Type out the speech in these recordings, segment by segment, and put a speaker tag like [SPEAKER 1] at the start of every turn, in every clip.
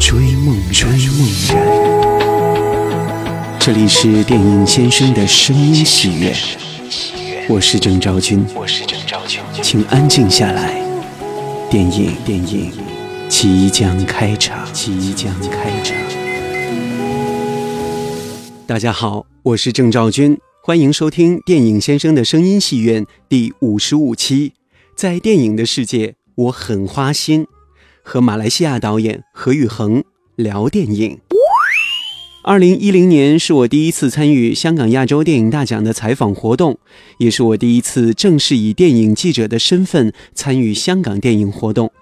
[SPEAKER 1] 追梦追梦人。这里是电影先生的声音喜悦，我是郑昭君，请安静下来，电影电影即将开场，即将开场。大家好，我是郑昭君。欢迎收听电影先生的声音戏院第五十五期。在电影的世界，我很花心，和马来西亚导演何宇恒聊电影。二零一零年是我第一次参与香港亚洲电影大奖的采访活动，也是我第一次正式以电影记者的身份参与香港电影活动。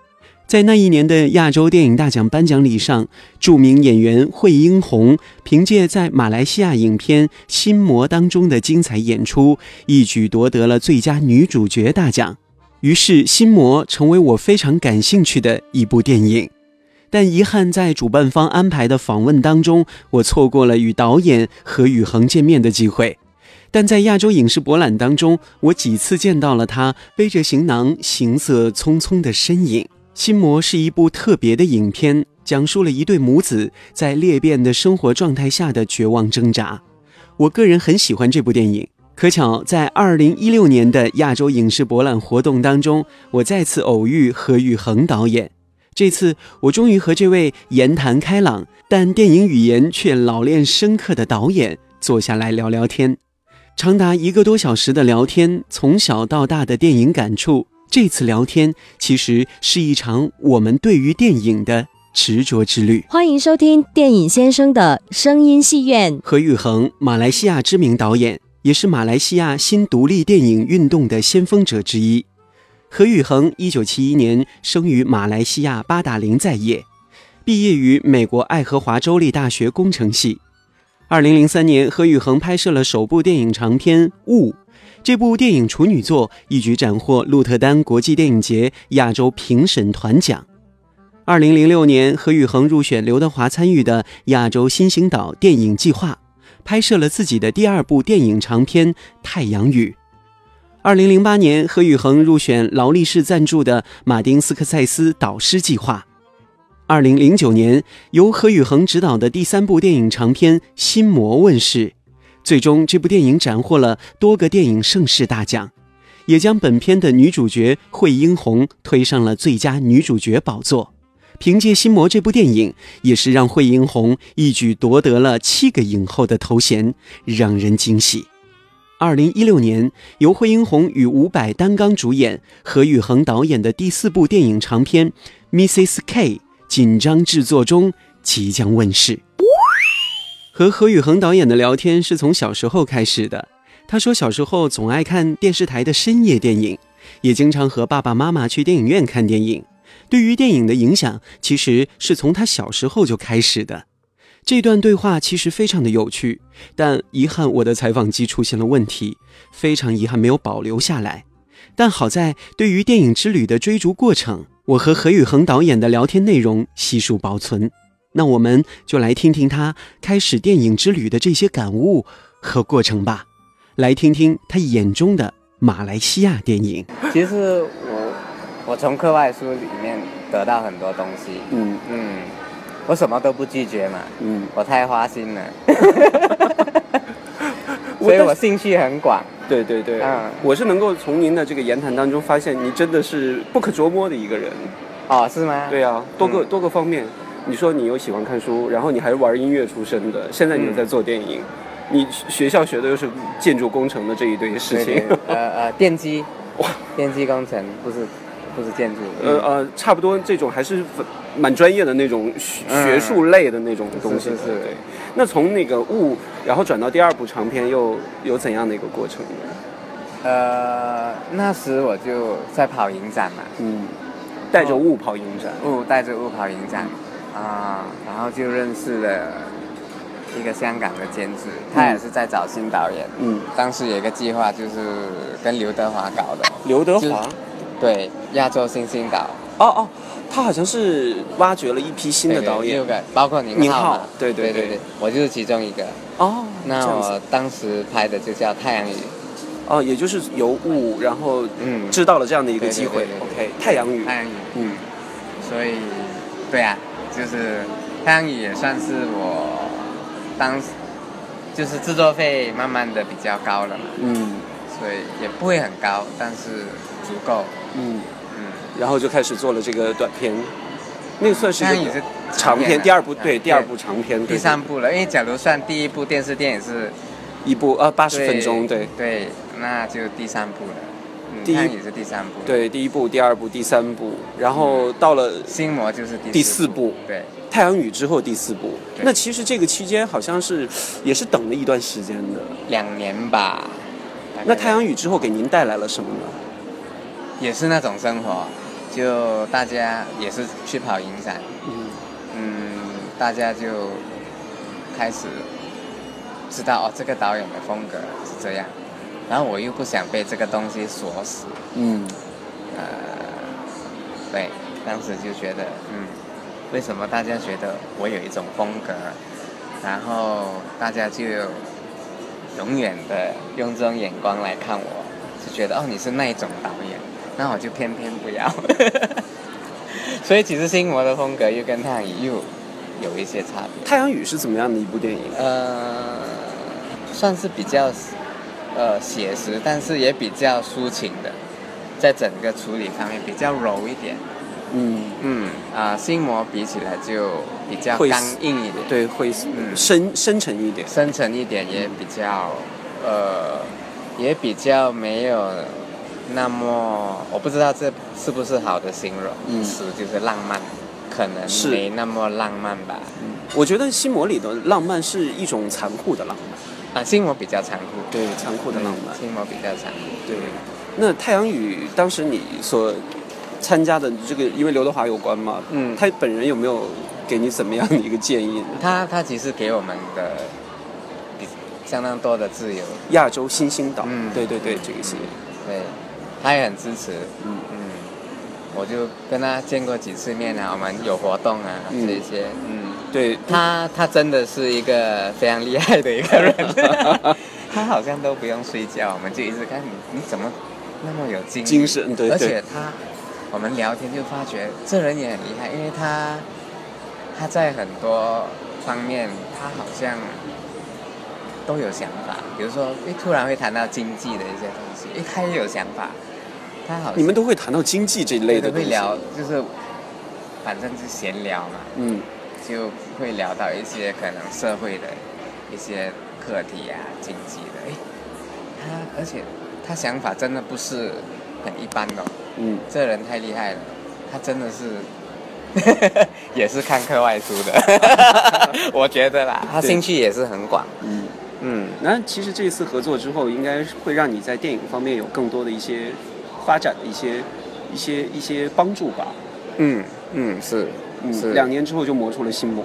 [SPEAKER 1] 在那一年的亚洲电影大奖颁奖礼上，著名演员惠英红凭借在马来西亚影片《心魔》当中的精彩演出，一举夺得了最佳女主角大奖。于是，《心魔》成为我非常感兴趣的一部电影。但遗憾，在主办方安排的访问当中，我错过了与导演何宇恒见面的机会。但在亚洲影视博览当中，我几次见到了他背着行囊、行色匆匆的身影。《心魔》是一部特别的影片，讲述了一对母子在裂变的生活状态下的绝望挣扎。我个人很喜欢这部电影。可巧，在二零一六年的亚洲影视博览活动当中，我再次偶遇何宇恒导演。这次，我终于和这位言谈开朗但电影语言却老练深刻的导演坐下来聊聊天。长达一个多小时的聊天，从小到大的电影感触。这次聊天其实是一场我们对于电影的执着之旅。
[SPEAKER 2] 欢迎收听电影先生的声音戏院。
[SPEAKER 1] 何宇恒，马来西亚知名导演，也是马来西亚新独立电影运动的先锋者之一。何宇恒，一九七一年生于马来西亚巴达林在业，毕业于美国爱荷华州立大学工程系。二零零三年，何宇恒拍摄了首部电影长片《雾》。这部电影处女作一举斩获鹿特丹国际电影节亚洲评审团奖。二零零六年，何宇恒入选刘德华参与的亚洲新星岛电影计划，拍摄了自己的第二部电影长片《太阳雨》。二零零八年，何宇恒入选劳力士赞助的马丁斯科塞斯导师计划。二零零九年，由何宇恒执导的第三部电影长片《心魔》问世。最终，这部电影斩获了多个电影盛世大奖，也将本片的女主角惠英红推上了最佳女主角宝座。凭借《心魔》这部电影，也是让惠英红一举夺得了七个影后的头衔，让人惊喜。二零一六年，由惠英红与伍佰担纲主演、何宇恒导演的第四部电影长片《Mrs. K》紧张制作中，即将问世。和何宇恒导演的聊天是从小时候开始的。他说，小时候总爱看电视台的深夜电影，也经常和爸爸妈妈去电影院看电影。对于电影的影响，其实是从他小时候就开始的。这段对话其实非常的有趣，但遗憾我的采访机出现了问题，非常遗憾没有保留下来。但好在对于电影之旅的追逐过程，我和何宇恒导演的聊天内容悉数保存。那我们就来听听他开始电影之旅的这些感悟和过程吧，来听听他眼中的马来西亚电影。
[SPEAKER 3] 其实我我从课外书里面得到很多东西，嗯嗯，我什么都不拒绝嘛，嗯，我太花心了，所以我兴趣很广。
[SPEAKER 1] 对对对，嗯，我是能够从您的这个言谈当中发现，你真的是不可捉摸的一个人。
[SPEAKER 3] 哦，是吗？
[SPEAKER 1] 对啊，多个多个方面。你说你又喜欢看书，然后你还是玩音乐出身的，现在你又在做电影，你学校学的又是建筑工程的这一堆事情，
[SPEAKER 3] 呃呃，电机，哇，电机工程不是不是建筑，
[SPEAKER 1] 呃呃，差不多这种还是蛮专业的那种学术类的那种东西，
[SPEAKER 3] 是是。
[SPEAKER 1] 对，那从那个雾，然后转到第二部长片，又有怎样的一个过程呢？
[SPEAKER 3] 呃，那时我就在跑影展嘛，
[SPEAKER 1] 嗯，带着雾跑影展，
[SPEAKER 3] 雾带着雾跑影展。啊，然后就认识了一个香港的监制，他也是在找新导演。嗯，当时有一个计划就是跟刘德华搞的。
[SPEAKER 1] 刘德华？
[SPEAKER 3] 对，亚洲新星岛。
[SPEAKER 1] 哦哦，他好像是挖掘了一批新的导演，
[SPEAKER 3] 六个，包括
[SPEAKER 1] 宁
[SPEAKER 3] 浩。
[SPEAKER 1] 对对对对，
[SPEAKER 3] 我就是其中一个。
[SPEAKER 1] 哦，
[SPEAKER 3] 那我当时拍的就叫《太阳雨》。
[SPEAKER 1] 哦，也就是由雾，然后嗯，知道了这样的一个机会。OK，太阳雨。
[SPEAKER 3] 太阳雨。嗯。所以，对啊，就是太阳雨也算是我当时就是制作费慢慢的比较高了嘛。嗯。所以也不会很高，但是足够。嗯。
[SPEAKER 1] 然后就开始做了这个短片，那个算是
[SPEAKER 3] 一个
[SPEAKER 1] 长片，第二部对第二部长片，
[SPEAKER 3] 第三部了。因为假如算第一部电视电影是
[SPEAKER 1] 一部呃八十分钟，
[SPEAKER 3] 对对，那就第三部了。第一也是第三部，
[SPEAKER 1] 对第一部、第二部、第三部，然后到了
[SPEAKER 3] 心魔就是
[SPEAKER 1] 第四部，
[SPEAKER 3] 对
[SPEAKER 1] 太阳雨之后第四部。那其实这个期间好像是也是等了一段时间的，
[SPEAKER 3] 两年吧。
[SPEAKER 1] 那太阳雨之后给您带来了什么呢？
[SPEAKER 3] 也是那种生活。就大家也是去跑影展，嗯，大家就开始知道哦，这个导演的风格是这样，然后我又不想被这个东西锁死，嗯，呃，对，当时就觉得，嗯，为什么大家觉得我有一种风格，然后大家就永远的用这种眼光来看我，就觉得哦，你是那一种导演。那我就偏偏不要，所以其实《心魔》的风格又跟《太阳雨》又有一些差别。
[SPEAKER 1] 《太阳雨》是怎么样的一部电影？
[SPEAKER 3] 呃，算是比较呃写实，但是也比较抒情的，在整个处理方面比较柔一点。嗯嗯啊，《心魔》比起来就比较刚硬一点，
[SPEAKER 1] 对，会嗯深深沉一点，
[SPEAKER 3] 深沉一点也比较呃，也比较没有。那么我不知道这是不是好的形容词，就是浪漫，可能没那么浪漫吧。
[SPEAKER 1] 嗯，我觉得《心魔》里的浪漫是一种残酷的浪
[SPEAKER 3] 漫。啊，《心魔》比较残酷。
[SPEAKER 1] 对，残酷的浪漫。
[SPEAKER 3] 《心魔》比较残酷。
[SPEAKER 1] 对。那《太阳雨》当时你所参加的这个，因为刘德华有关嘛，嗯，他本人有没有给你怎么样的一个建议？
[SPEAKER 3] 他他其实给我们的比相当多的自由。
[SPEAKER 1] 亚洲新星岛。嗯，对对对，这个是。
[SPEAKER 3] 对。他也很支持，嗯嗯，我就跟他见过几次面啊，我们有活动啊，这些，嗯，
[SPEAKER 1] 对。
[SPEAKER 3] 他，他真的是一个非常厉害的一个人，他好像都不用睡觉，我们就一直看你，你怎么那么有精
[SPEAKER 1] 精神，对，
[SPEAKER 3] 而且他，我们聊天就发觉这人也很厉害，因为他，他在很多方面，他好像。都有想法，比如说，一，突然会谈到经济的一些东西，哎，他也有想法，
[SPEAKER 1] 你们都会谈到经济这一类的
[SPEAKER 3] 会聊，就是反正是闲聊嘛，嗯，就会聊到一些可能社会的一些课题啊，经济的，哎，他而且他想法真的不是很一般的，嗯，这人太厉害了，他真的是 也是看课外书的，我觉得啦，他兴趣也是很广，嗯。
[SPEAKER 1] 嗯，那其实这一次合作之后，应该会让你在电影方面有更多的一些发展的一些一些一些帮助吧。
[SPEAKER 3] 嗯嗯是是。
[SPEAKER 1] 两年之后就磨出了心魔。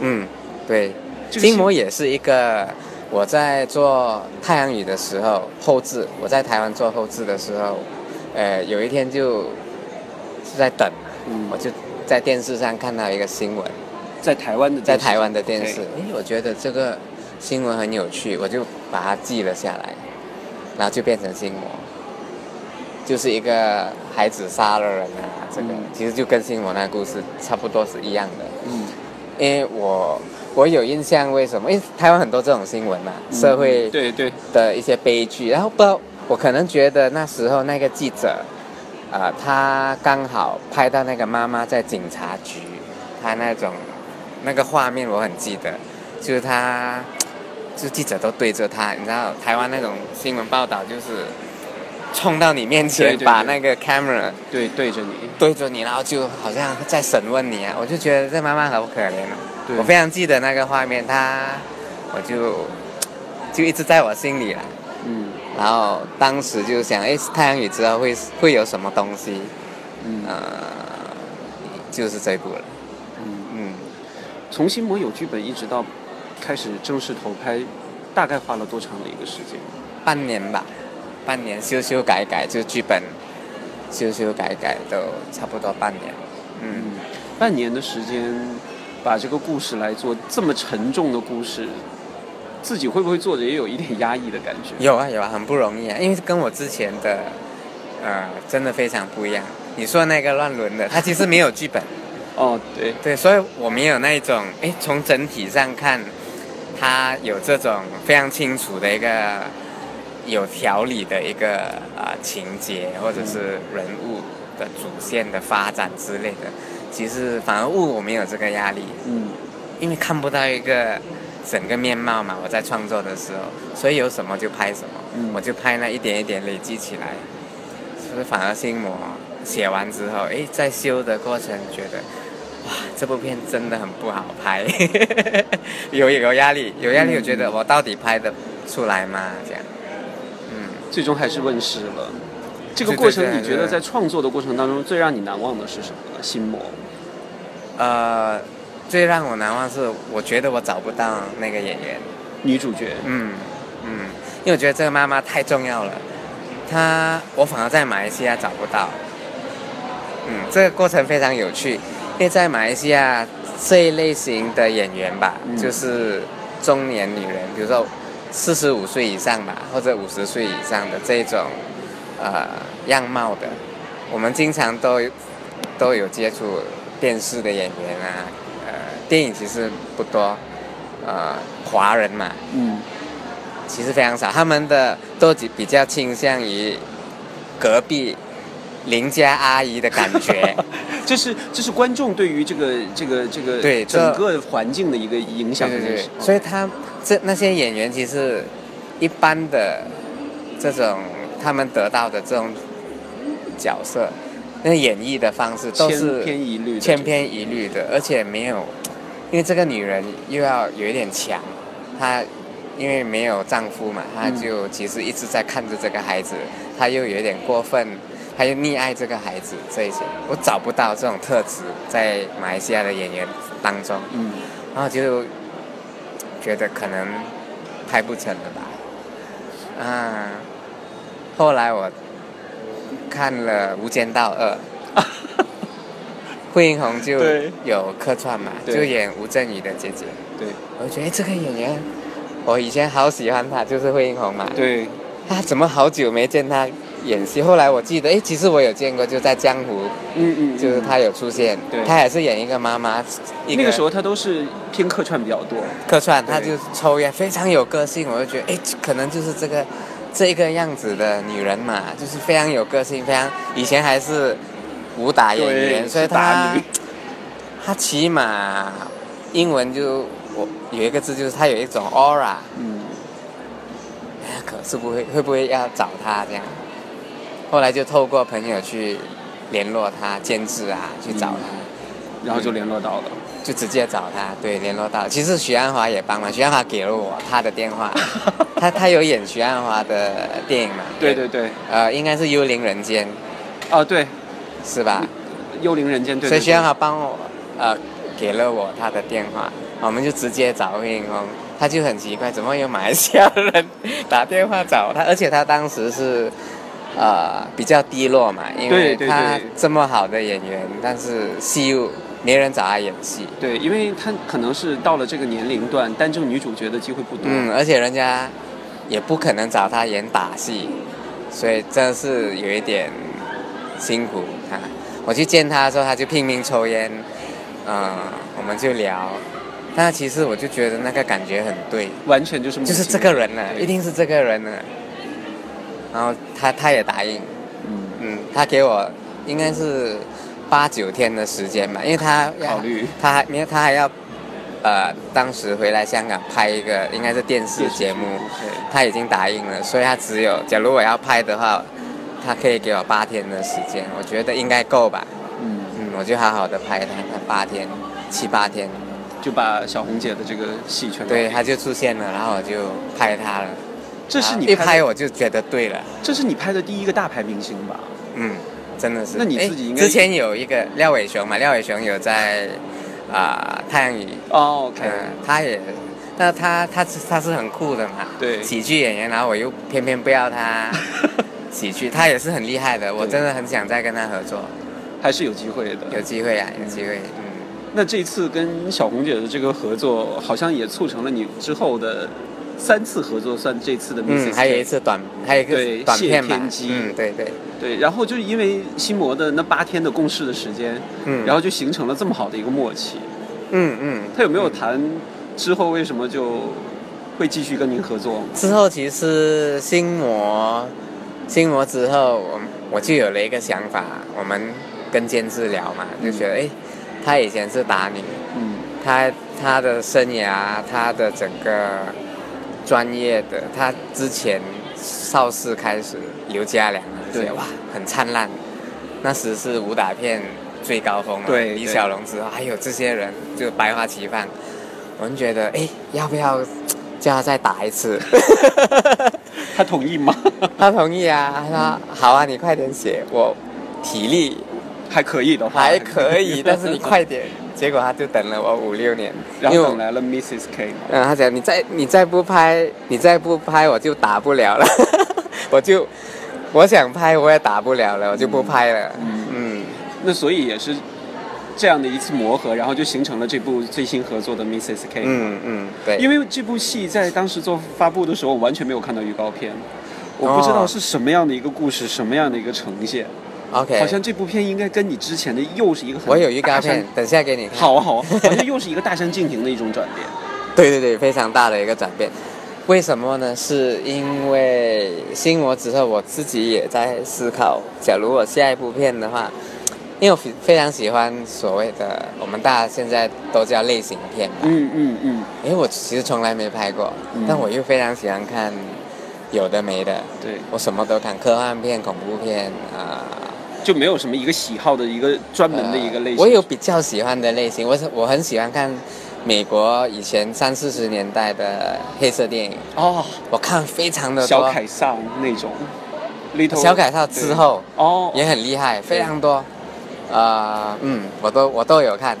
[SPEAKER 3] 嗯，对，心魔也是一个我在做太阳雨的时候后置，我在台湾做后置的时候，呃，有一天就是在等，我就在电视上看到一个新闻，
[SPEAKER 1] 在台湾的
[SPEAKER 3] 在台湾的电视，哎，我觉得这个。新闻很有趣，我就把它记了下来，然后就变成心魔，就是一个孩子杀了人啊，这个其实就跟新闻那个故事差不多是一样的。嗯，因为我我有印象，为什么？因为台湾很多这种新闻嘛，社会
[SPEAKER 1] 对对
[SPEAKER 3] 的一些悲剧，然后不知道我可能觉得那时候那个记者，啊，他刚好拍到那个妈妈在警察局，他那种那个画面我很记得，就是他。就记者都对着他，你知道台湾那种新闻报道就是冲到你面前，把那个 camera
[SPEAKER 1] 对对着你，
[SPEAKER 3] 对着你，然后就好像在审问你啊！我就觉得这妈妈好可怜哦。我非常记得那个画面，他我就就一直在我心里了。嗯。然后当时就想，哎，太阳雨之后会会有什么东西？嗯。呃，就是这部了。嗯嗯，
[SPEAKER 1] 从心魔有剧本一直到开始正式投拍，大概花了多长的一个时间？
[SPEAKER 3] 半年吧，半年修修改改，就剧本修修改改都差不多半年。嗯，
[SPEAKER 1] 半年的时间把这个故事来做这么沉重的故事，自己会不会做着也有一点压抑的感觉？
[SPEAKER 3] 有啊有啊，很不容易啊，因为跟我之前的呃真的非常不一样。你说那个乱伦的，他其实没有剧本。
[SPEAKER 1] 哦，对
[SPEAKER 3] 对，所以我没有那一种，哎，从整体上看，他有这种非常清楚的一个有条理的一个啊情节，或者是人物的主线的发展之类的。其实反而物我没有这个压力，
[SPEAKER 1] 嗯，
[SPEAKER 3] 因为看不到一个整个面貌嘛。我在创作的时候，所以有什么就拍什么，
[SPEAKER 1] 嗯
[SPEAKER 3] 我就拍那一点一点累积起来。所以反而心魔写完之后，哎，在修的过程觉得。哇，这部片真的很不好拍，有有压力，有压力。我觉得我到底拍得出来吗？这样，嗯，
[SPEAKER 1] 最终还是问世了。这个过程，你觉得在创作的过程当中，最让你难忘的是什么呢？心魔。
[SPEAKER 3] 呃，最让我难忘是，我觉得我找不到那个演员，
[SPEAKER 1] 女主角，
[SPEAKER 3] 嗯嗯，因为我觉得这个妈妈太重要了，她我反而在马来西亚找不到，嗯，这个过程非常有趣。因为在马来西亚这一类型的演员吧，
[SPEAKER 1] 嗯
[SPEAKER 3] 就是中年女人，比如说四十五岁以上吧，或者五十岁以上的这种呃样貌的，我们经常都都有接触电视的演员啊，呃，电影其实不多，呃，华人嘛，
[SPEAKER 1] 嗯，
[SPEAKER 3] 其实非常少，他们的都比比较倾向于隔壁邻家阿姨的感觉。
[SPEAKER 1] 这是这是观众对于这个这个这个
[SPEAKER 3] 对
[SPEAKER 1] 整个环境的一个影响
[SPEAKER 3] 对所以他这那些演员其实一般的这种他们得到的这种角色，那演绎的方式都是千
[SPEAKER 1] 篇一律的，
[SPEAKER 3] 千篇一律的，而且没有，因为这个女人又要有一点强，她因为没有丈夫嘛，她
[SPEAKER 1] 嗯。
[SPEAKER 3] 就其实一直在看着这个孩子，她又有点过分，她又溺爱这个孩子，这一些我找不到这种特质在马来西亚的演员当中，
[SPEAKER 1] 嗯，
[SPEAKER 3] 然后就觉得可能拍不成了吧，啊，后来我看了《无间道二》。惠英红就有客串嘛，就演吴镇宇的姐姐。
[SPEAKER 1] 对
[SPEAKER 3] 我就觉得诶这个演员，我以前好喜欢她，就是惠英红嘛。
[SPEAKER 1] 对，
[SPEAKER 3] 啊怎么好久没见她演戏？后来我记得，哎，其实我有见过，就在《江湖》，
[SPEAKER 1] 嗯嗯，
[SPEAKER 3] 就是她有出现。
[SPEAKER 1] 对
[SPEAKER 3] 她也是演一个妈妈，一
[SPEAKER 1] 那个时候他都是偏客串比较多。
[SPEAKER 3] 客串，
[SPEAKER 1] 对
[SPEAKER 3] 她就抽烟，非常有个性。我就觉得，哎，可能就是这个这一个样子的女人嘛，就是非常有个性，非常以前还是武打演员，所以她 她起码英文就我有一个字，就是她有一种 aura，
[SPEAKER 1] 嗯，
[SPEAKER 3] 哎可是不会会不会要找她这样？后来就透过朋友去联络他监制啊，去找他。
[SPEAKER 1] 然后就联络到了。
[SPEAKER 3] 就直接找他，对，联络到。其实许鞍华也帮忙，许鞍华给了我他的电话，他他有演许鞍华的电影嘛？
[SPEAKER 1] 对对对，
[SPEAKER 3] 呃，应该是《幽灵人间
[SPEAKER 1] 哦对，》
[SPEAKER 3] 是吧？
[SPEAKER 1] 幽灵人间对。对
[SPEAKER 3] 所以许鞍华帮我呃给了我他的电话，我们就直接找魏英峰。他就很奇怪，怎么有马来西亚人 打电话找他？而且他当时是呃比较低落嘛，因为他这么好的演员，但是戏又没人找他演戏。
[SPEAKER 1] 对，因为他可能是到了这个年龄段，担正女主角的机会不多。
[SPEAKER 3] 嗯，而且人家也不可能找他演打戏，所以真的是有一点辛苦他。我去见他的时候，他就拼命抽烟，嗯，我们就聊。但其实我就觉得那个感觉很对，
[SPEAKER 1] 完全就是
[SPEAKER 3] 就是
[SPEAKER 1] 亲
[SPEAKER 3] 这个人呢，一定是这个人呢。然后他他也答应，
[SPEAKER 1] 嗯，
[SPEAKER 3] 嗯，他给我应该是八九天的时间吧，因为他要
[SPEAKER 1] 考虑。
[SPEAKER 3] 他还因为他还要呃当时回来香港拍一个应该是电视节目，
[SPEAKER 1] 对。
[SPEAKER 3] 他已经答应了，所以他只有假如我要拍的话，他可以给我八天的时间，我觉得应该够吧，
[SPEAKER 1] 嗯，
[SPEAKER 3] 嗯，我就好好的拍他，他八天七八天，
[SPEAKER 1] 就把小红姐的这个戏全
[SPEAKER 3] 对，他就出现了，然后我就拍他了，
[SPEAKER 1] 这是你
[SPEAKER 3] 一拍
[SPEAKER 1] 的
[SPEAKER 3] 我就觉得对了。
[SPEAKER 1] 这是你拍的第一个大牌明星吧？
[SPEAKER 3] 嗯，真的是。
[SPEAKER 1] 那你自己应该
[SPEAKER 3] 之前有一个廖伟雄嘛？廖伟雄有在啊、太阳雨，
[SPEAKER 1] 哦，OK，
[SPEAKER 3] 嗯，他也，那他他是他是很酷的嘛，
[SPEAKER 1] 对
[SPEAKER 3] 喜剧演员，然后我又偏偏不要他 喜剧，他也是很厉害的，我真的很想再跟他合作，
[SPEAKER 1] 还是有机会的。
[SPEAKER 3] 有机会啊，有机会，嗯。
[SPEAKER 1] 那这次跟小红姐的这个合作，好像也促成了你之后的三次合作，算这次的 Mrs.
[SPEAKER 3] 嗯，还有一次短，还有一个短片吧嗯，对对，
[SPEAKER 1] 对，然后就是因为心魔的那八天的共事的时间，
[SPEAKER 3] 嗯，
[SPEAKER 1] 然后就形成了这么好的一个默契。
[SPEAKER 3] 嗯嗯，
[SPEAKER 1] 他有没有谈之后为什么就会继续跟您合作？
[SPEAKER 3] 之后其实心魔，心魔之后，我我就有了一个想法，我们跟监制聊嘛，就觉得哎，他以前是打你，
[SPEAKER 1] 嗯。
[SPEAKER 3] 他他的生涯，他的整个专业的，他之前邵氏开始刘家良那些
[SPEAKER 1] 对
[SPEAKER 3] 哇很灿烂，那时是武打片最高峰嘛，李小龙之后还有这些人就百花齐放，我们觉得哎要不要叫他再打一次？
[SPEAKER 1] 他同意吗？
[SPEAKER 3] 他同意啊，他说好啊，你快点写，我体力
[SPEAKER 1] 还可以的话，
[SPEAKER 3] 还可以，但是你快点。结果他就等了我五六年，
[SPEAKER 1] 然后等来了 Mrs. K 嘛。
[SPEAKER 3] 嗯，他讲你再你再不拍，你再不拍我就打不了了，我就我想拍我也打不了了，我就不拍了。
[SPEAKER 1] 嗯
[SPEAKER 3] 嗯，
[SPEAKER 1] 那所以也是这样的一次磨合，然后就形成了这部最新合作的 Mrs. K。
[SPEAKER 3] 嗯嗯，对，
[SPEAKER 1] 因为这部戏在当时做发布的时候，我完全没有看到预告片，我不知道
[SPEAKER 3] 哦
[SPEAKER 1] 是什么样的一个故事，什么样的一个呈现。
[SPEAKER 3] OK，
[SPEAKER 1] 好像这部片应该跟你之前的又是一个很
[SPEAKER 3] 我有预告片，等下给你看。
[SPEAKER 1] 好啊好啊，好像又是一个大相径庭的一种转变。
[SPEAKER 3] 对对对，非常大的一个转变。为什么呢？是因为心魔之后，我自己也在思考，假如我下一部片的话，因为我非非常喜欢所谓的我们大家现在都叫类型片嘛。
[SPEAKER 1] 嗯嗯嗯，
[SPEAKER 3] 因为我其实从来没拍过，
[SPEAKER 1] 嗯
[SPEAKER 3] 但我又非常喜欢看有的没的，
[SPEAKER 1] 对，
[SPEAKER 3] 我什么都看，科幻片、恐怖片啊。
[SPEAKER 1] 就没有什么一个喜好的一个专门的一个类型。
[SPEAKER 3] 呃我有比较喜欢的类型，我是我很喜欢看美国以前三四十年代的黑色电影，
[SPEAKER 1] 哦，
[SPEAKER 3] 我看非常的多。
[SPEAKER 1] 小凯撒那种，Little
[SPEAKER 3] 小凯撒之后
[SPEAKER 1] 哦，
[SPEAKER 3] 也很厉害，非常多。呃，嗯，我都我都有看，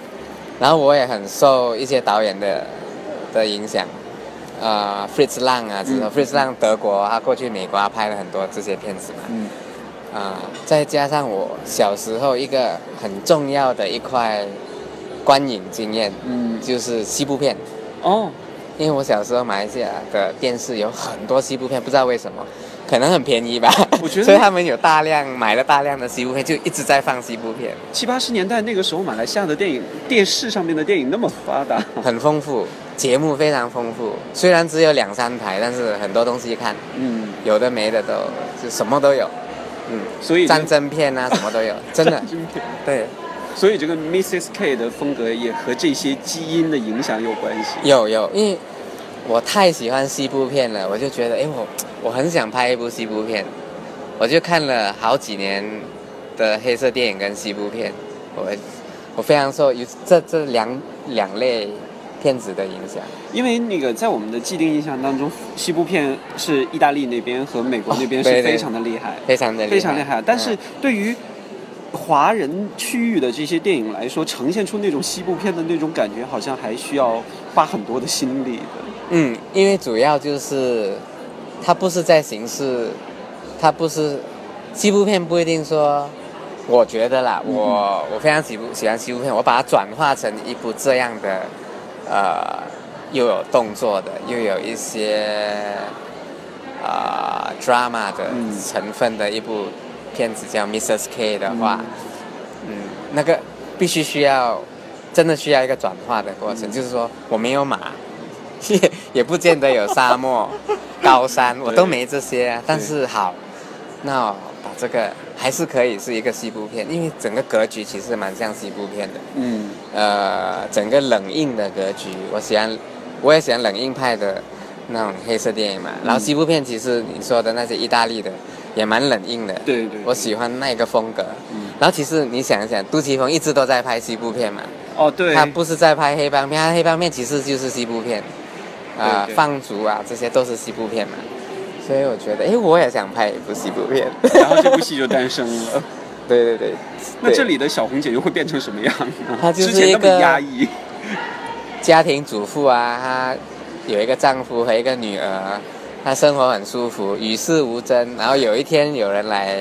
[SPEAKER 3] 然后我也很受一些导演的的影响。呃，Fritz Lang 啊，之后、
[SPEAKER 1] 嗯
[SPEAKER 3] Fritz Lang 德国，他过去美国他拍了很多这些片子嘛。
[SPEAKER 1] 嗯
[SPEAKER 3] 啊、再加上我小时候一个很重要的一块观影经验，
[SPEAKER 1] 嗯
[SPEAKER 3] 就是西部片。
[SPEAKER 1] 哦，
[SPEAKER 3] 因为我小时候马来西亚的电视有很多西部片，不知道为什么，可能很便宜吧。
[SPEAKER 1] 我觉得
[SPEAKER 3] 所以他们有大量买了大量的西部片，就一直在放西部片，
[SPEAKER 1] 七八十年代那个时候，马来西亚的电影电视上面的电影那么发达，
[SPEAKER 3] 很丰富，节目非常丰富。虽然只有两三台，但是很多东西看，
[SPEAKER 1] 嗯，
[SPEAKER 3] 有的没的都就什么都有。嗯，
[SPEAKER 1] 所以
[SPEAKER 3] 战争片啊，什么都有，真的对，
[SPEAKER 1] 所以这个 Mrs. K 的风格也和这些基因的影响有关系。
[SPEAKER 3] 有有，因为我太喜欢西部片了，我就觉得，哎，我我很想拍一部西部片，我就看了好几年的黑色电影跟西部片，我我非常受有这这两两类片子的影响。
[SPEAKER 1] 因为那个在我们的既定印象当中，西部片是意大利那边和美国那边 是非常的厉害，
[SPEAKER 3] 非常的
[SPEAKER 1] 非常厉害。但是
[SPEAKER 3] 嗯
[SPEAKER 1] 对于华人区域的这些电影来说，呈现出那种西部片的那种感觉，好像还需要花很多的心力的。
[SPEAKER 3] 嗯，因为主要就是它不是在形式，它不是西部片不一定说，我觉得啦，
[SPEAKER 1] 嗯
[SPEAKER 3] 我我非常喜不喜欢西部片，我把它转化成一部这样的，呃，又有动作的，又有一些啊、drama 的
[SPEAKER 1] 嗯
[SPEAKER 3] 成分的一部片子叫 Mrs. K 的话，嗯那个必须需要，真的需要一个转化的过程，
[SPEAKER 1] 嗯
[SPEAKER 3] 就是说我没有马，也 也不见得有沙漠、高山，我都没这些啊。但是好，那这个还是可以是一个西部片，因为整个格局其实蛮像西部片的。
[SPEAKER 1] 嗯
[SPEAKER 3] 呃，整个冷硬的格局，我喜欢，我也喜欢冷硬派的那种黑色电影嘛。然后西部片其实你说的那些意大利的也蛮冷硬的，
[SPEAKER 1] 对对
[SPEAKER 3] 我喜欢那个风格。
[SPEAKER 1] 嗯
[SPEAKER 3] 然后其实你想一想，杜琪峰一直都在拍西部片嘛，
[SPEAKER 1] 哦对，
[SPEAKER 3] 他不是在拍黑帮片，他黑帮片其实就是西部片，啊、放逐啊，这些都是西部片嘛。所以我觉得，哎，我也想拍一部西部片。
[SPEAKER 1] 然后这部戏就诞生了。
[SPEAKER 3] 对对对，
[SPEAKER 1] 那这里的小红姐又会变成什么样呢？
[SPEAKER 3] 她就是
[SPEAKER 1] 那么
[SPEAKER 3] 一个
[SPEAKER 1] 压抑。
[SPEAKER 3] 家庭主妇啊，她有一个丈夫和一个女儿，她生活很舒服，与世无争。然后有一天有人来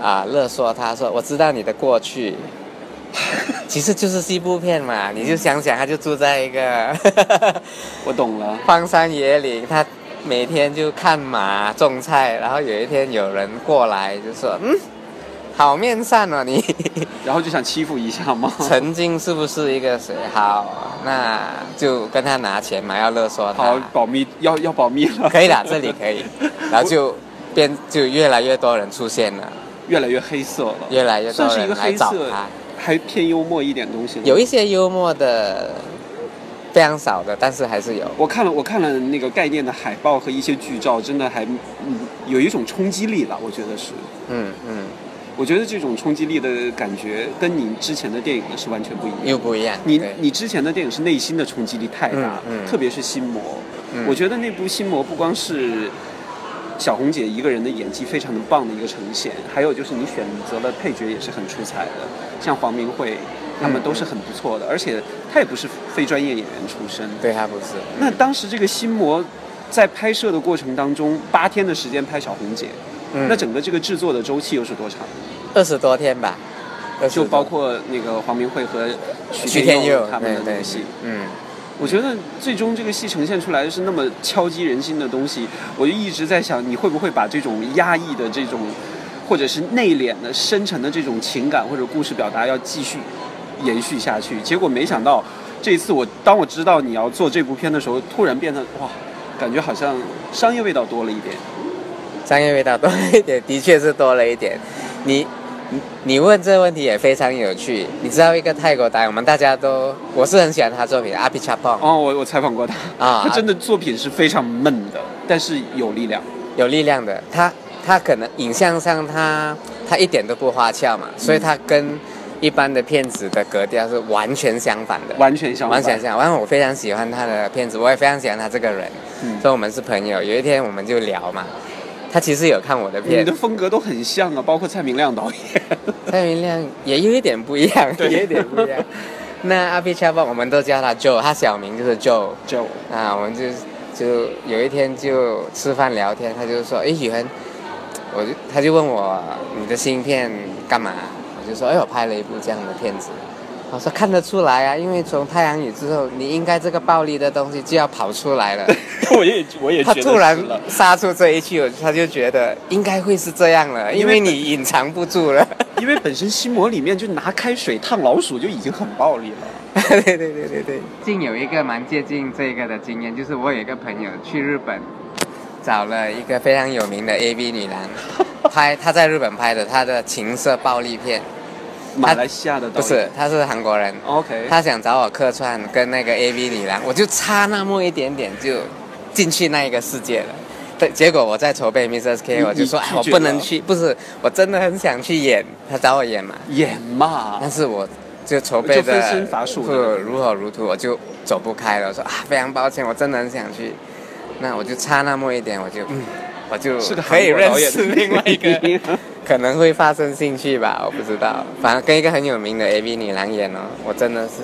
[SPEAKER 3] 啊勒索她说：“我知道你的过去。” 其实就是西部片嘛，你就想想，她就住在一个
[SPEAKER 1] 我懂了。
[SPEAKER 3] 荒山野岭，他每天就看马种菜，然后有一天有人过来就说：“嗯，好面善哦你。”
[SPEAKER 1] 然后就想欺负一下吗？
[SPEAKER 3] 曾经是不是一个谁？好，那就跟他拿钱嘛，要勒索他。
[SPEAKER 1] 好，保密，要要保密了。
[SPEAKER 3] 可以的，这里可以。然后就变，就越来越多人出现了，
[SPEAKER 1] 越来越黑色了，
[SPEAKER 3] 越来越多人来找他。
[SPEAKER 1] 还偏幽默一点东西。
[SPEAKER 3] 有一些幽默的，非常少的，但是还是有。
[SPEAKER 1] 我看了，我看了那个概念的海报和一些剧照，真的还嗯有一种冲击力了，我觉得是。
[SPEAKER 3] 嗯嗯，
[SPEAKER 1] 我觉得这种冲击力的感觉跟你之前的电影呢是完全不一样。
[SPEAKER 3] 又不一样。
[SPEAKER 1] 你你之前的电影是内心的冲击力太大，
[SPEAKER 3] 嗯嗯
[SPEAKER 1] 特别是《心魔》
[SPEAKER 3] 嗯
[SPEAKER 1] 我觉得那部《心魔》不光是小红姐一个人的演技非常的棒的一个呈现，还有就是你选择了配角也是很出彩的，像黄明慧他们都是很不错的，而且他也不是非专业演员出身。
[SPEAKER 3] 对他不是。
[SPEAKER 1] 那当时这个《心魔》在拍摄的过程当中，八天的时间拍小红姐，
[SPEAKER 3] 嗯
[SPEAKER 1] 那整个这个制作的周期又是多长？
[SPEAKER 3] 二十多天吧
[SPEAKER 1] 就包括那个黄明慧和
[SPEAKER 3] 徐
[SPEAKER 1] 徐
[SPEAKER 3] 天佑
[SPEAKER 1] 他们的那个戏。
[SPEAKER 3] 嗯，
[SPEAKER 1] 我觉得最终这个戏呈现出来的是那么敲击人心的东西，我就一直在想，你会不会把这种压抑的这种，或者是内敛的、深沉的这种情感或者故事表达要继续延续下去？结果没想到，这一次我当我知道你要做这部片的时候，突然变得哇，感觉好像商业味道多了一点。
[SPEAKER 3] 商业味道多了一点，的确是多了一点。你你你问这个问题也非常有趣。你知道一个泰国导演，我们大家都我是很喜欢他作品，阿皮恰邦
[SPEAKER 1] 哦，我我采访过他，
[SPEAKER 3] 啊
[SPEAKER 1] 他真的作品是非常闷的，但是有力量。
[SPEAKER 3] 有力量的，他他可能影像上他他一点都不花俏嘛，所以他跟一般的片子的格调是完全相反的。
[SPEAKER 1] 完全相反，
[SPEAKER 3] 完全相反，然后我非常喜欢他的片子，我也非常喜欢他这个人，
[SPEAKER 1] 嗯
[SPEAKER 3] 所以我们是朋友。有一天我们就聊嘛，他其实有看我的片
[SPEAKER 1] 你的，风格都很像啊，包括蔡明亮导演。
[SPEAKER 3] 蔡明亮也有一点不一样，
[SPEAKER 1] 对
[SPEAKER 3] 有一点不一样。那阿 B 恰邦我们都叫他 Joe，他小名就是 Joe。
[SPEAKER 1] Joe
[SPEAKER 3] 啊，我们就就有一天就吃饭聊天，他就说，哎，宇恒，我就他就问我你的新片干嘛？我就说，哎，我拍了一部这样的片子。我说看得出来啊，因为从太阳雨之后，你应该这个暴力的东西就要跑出来了。
[SPEAKER 1] 我也我也觉得
[SPEAKER 3] 他突然杀出这一句，他就觉得应该会是这样了，因
[SPEAKER 1] 因为
[SPEAKER 3] 为你隐藏不住了。
[SPEAKER 1] 因为本身心魔里面就拿开水烫老鼠就已经很暴力了。
[SPEAKER 3] 对对对对对。近有一个蛮接近这个的经验，就是我有一个朋友去日本，找了一个非常有名的 AV 女郎，拍他在日本拍的他的情色暴力片，
[SPEAKER 1] 马来西亚的
[SPEAKER 3] 不是，他是韩国人。
[SPEAKER 1] OK，
[SPEAKER 3] 他想找我客串跟那个 AV 女郎，我就差那么一点点就进去那一个世界了。对，结果我在筹备 Mrs. K，我就说，哎，我不能去，不是，我真的很想去演，他找我演嘛，
[SPEAKER 1] 演嘛
[SPEAKER 3] 但，是我就筹备的
[SPEAKER 1] 身乏术
[SPEAKER 3] 不如火如荼，我就走不开了。我说啊，非常抱歉，我真的很想去，那我就差那么一点，我就嗯，我就可以认识另外一个 可能会发生兴趣吧，我不知道。反正跟一个很有名的 AV 女郎演哦，我真的是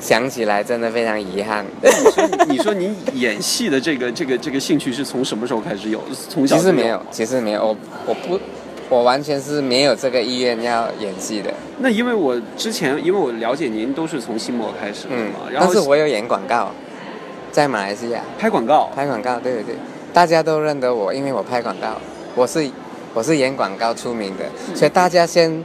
[SPEAKER 3] 想起来真的非常遗憾。
[SPEAKER 1] 你说你演戏的这个这个这个兴趣是从什么时候开始有？从小
[SPEAKER 3] 其实没有，其实没有，我我不，我完全是没有这个意愿要演戏的。
[SPEAKER 1] 那因为我之前因为我了解您都是从新模开始的
[SPEAKER 3] 嗯
[SPEAKER 1] 嘛，，然后
[SPEAKER 3] 但是我有演广告，在马来西亚。
[SPEAKER 1] 拍广告，
[SPEAKER 3] 拍广告，对对对，大家都认得我，因为我拍广告，我是我是演广告出名的，所以大家先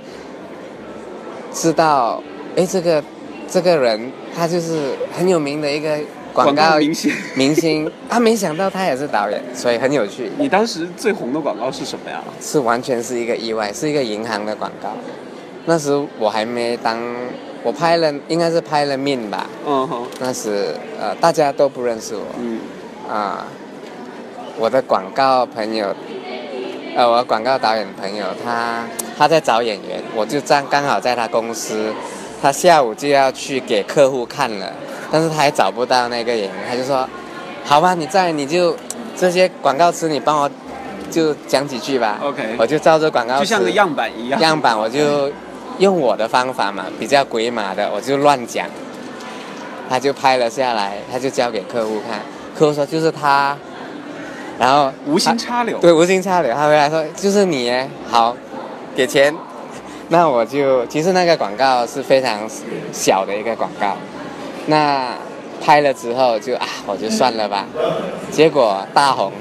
[SPEAKER 3] 知道，哎，这个这个人他就是很有名的一个广告
[SPEAKER 1] 明星。
[SPEAKER 3] 明星，他没想到他也是导演，所以很有趣，
[SPEAKER 1] 你当时最红的广告是什么呀？
[SPEAKER 3] 是完全是一个意外，是一个银行的广告。那时我还没当，我拍了应该是拍了命吧，
[SPEAKER 1] 嗯哼，
[SPEAKER 3] 那时呃大家都不认识我，
[SPEAKER 1] 嗯，
[SPEAKER 3] 啊，我的广告朋友，呃，我广告导演朋友，他他在找演员，我就刚刚好在他公司，他下午就要去给客户看了，但是他还找不到那个演员，他就说，好吧，你在你就这些广告词你帮我就讲几句吧
[SPEAKER 1] OK
[SPEAKER 3] 我就照着广告词
[SPEAKER 1] 就像个样板一样。
[SPEAKER 3] 样板，我就用我的方法嘛，比较鬼马的，我就乱讲。他就拍了下来，他就交给客户看，客户说就是他，然后
[SPEAKER 1] 无心插柳。
[SPEAKER 3] 对，无心插柳，他回来说就是你耶，好，给钱。那我就其实那个广告是非常小的一个广告，那拍了之后就啊，我就算了吧，结果大红。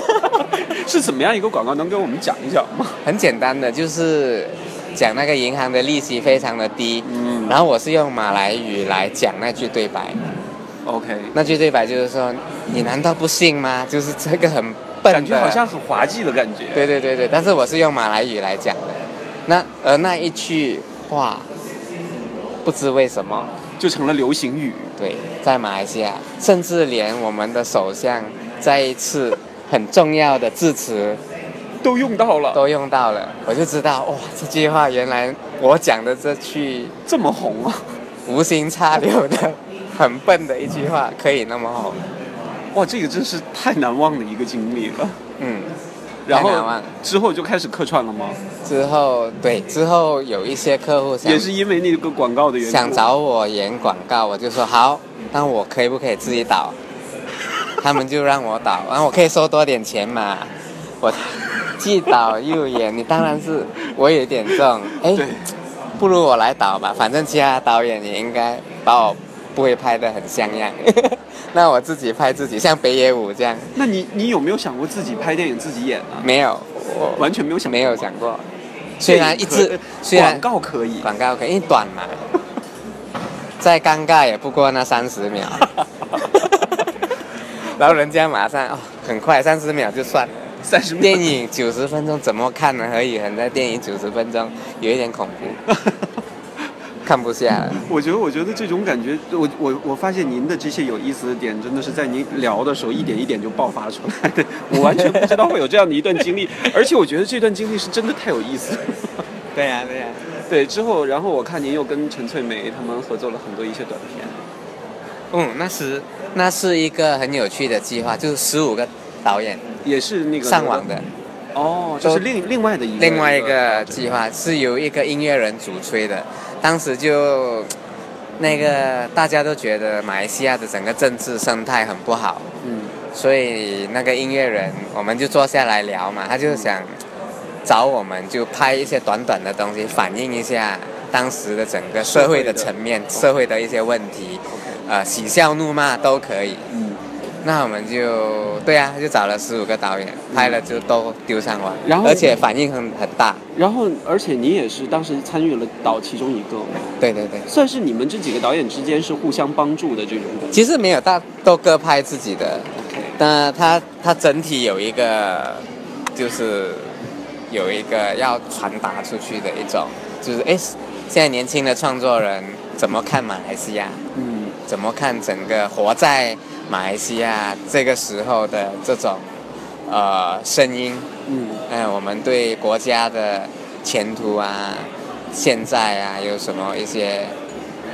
[SPEAKER 1] 是怎么样一个广告？能跟我们讲一讲吗？
[SPEAKER 3] 很简单的，就是讲那个银行的利息非常的低，嗯，然后我是用马来语来讲那句对白
[SPEAKER 1] ，OK，
[SPEAKER 3] 那句对白就是说，你难道不信吗？就是这个很笨，
[SPEAKER 1] 感觉好像很滑稽的感觉。
[SPEAKER 3] 对对对对，但是我是用马来语来讲的，那而那一句话，不知为什么
[SPEAKER 1] 就成了流行语。
[SPEAKER 3] 对，在马来西亚，甚至连我们的首相在一次。很重要的致辞
[SPEAKER 1] 都用到了，
[SPEAKER 3] 都用到了，我就知道哇，这句话原来我讲的这句
[SPEAKER 1] 这么红啊，
[SPEAKER 3] 无心插柳的，很笨的一句话可以那么红，
[SPEAKER 1] 哇，这个真是太难忘的一个经历了。
[SPEAKER 3] 嗯，
[SPEAKER 1] 然后之后就开始客串了吗？
[SPEAKER 3] 之后对，之后有一些客户
[SPEAKER 1] 也是因为那个广告的原因，
[SPEAKER 3] 想找我演广告，我就说好，那我可以不可以自己导？他们就让我导，然后我可以收多点钱嘛？我既导又演，你当然是我有点重。哎，不如我来导吧，反正其他导演也应该把我不会拍的很像样。那我自己拍自己，像北野武这样。
[SPEAKER 1] 那你你有没有想过自己拍电影自己演呢？
[SPEAKER 3] 没有，
[SPEAKER 1] 我完全没有想，
[SPEAKER 3] 没有想过。虽然一直虽然
[SPEAKER 1] 广告可以，
[SPEAKER 3] 广告可以，因为短嘛，再尴尬也不过那三十秒。然后人家马上哦，很快三十秒就算了。
[SPEAKER 1] 三十
[SPEAKER 3] 电影九十分钟怎么看呢？何以恒在电影九十分钟有一点恐怖，看不下。
[SPEAKER 1] 我觉得，我觉得这种感觉，我我我发现您的这些有意思的点，真的是在您聊的时候一点一点就爆发出来的。我完全不知道会有这样的一段经历，而且我觉得这段经历是真的太有意思。
[SPEAKER 3] 对呀，对呀，
[SPEAKER 1] 对。之后，然后我看您又跟陈翠梅他们合作了很多一些短片。
[SPEAKER 3] 嗯，那是那是一个很有趣的计划，就是十五个导演，
[SPEAKER 1] 也是那个
[SPEAKER 3] 上网的，
[SPEAKER 1] 哦，就是另另外的一
[SPEAKER 3] 另外一个计划，是由一个音乐人主吹的。当时就那个大家都觉得马来西亚的整个政治生态很不好，嗯，所以那个音乐人我们就坐下来聊嘛，他就想找我们就拍一些短短的东西，反映一下当时的整个社会的层面，社会的一些问题。呃，喜笑怒骂都可以。嗯，那我们就对啊，就找了十五个导演，拍了就都丢上网，
[SPEAKER 1] 然后
[SPEAKER 3] 而且反应很很大。
[SPEAKER 1] 然后，而且你也是当时参与了导其中一个。
[SPEAKER 3] 对对对，
[SPEAKER 1] 算是你们这几个导演之间是互相帮助的这种。
[SPEAKER 3] 其实没有，大都各拍自己的。但他他整体有一个，就是有一个要传达出去的一种，就是哎，现在年轻的创作人怎么看马来西亚？嗯。怎么看整个活在马来西亚这个时候的这种呃声音？嗯，哎，我们对国家的前途啊、现在啊有什么一些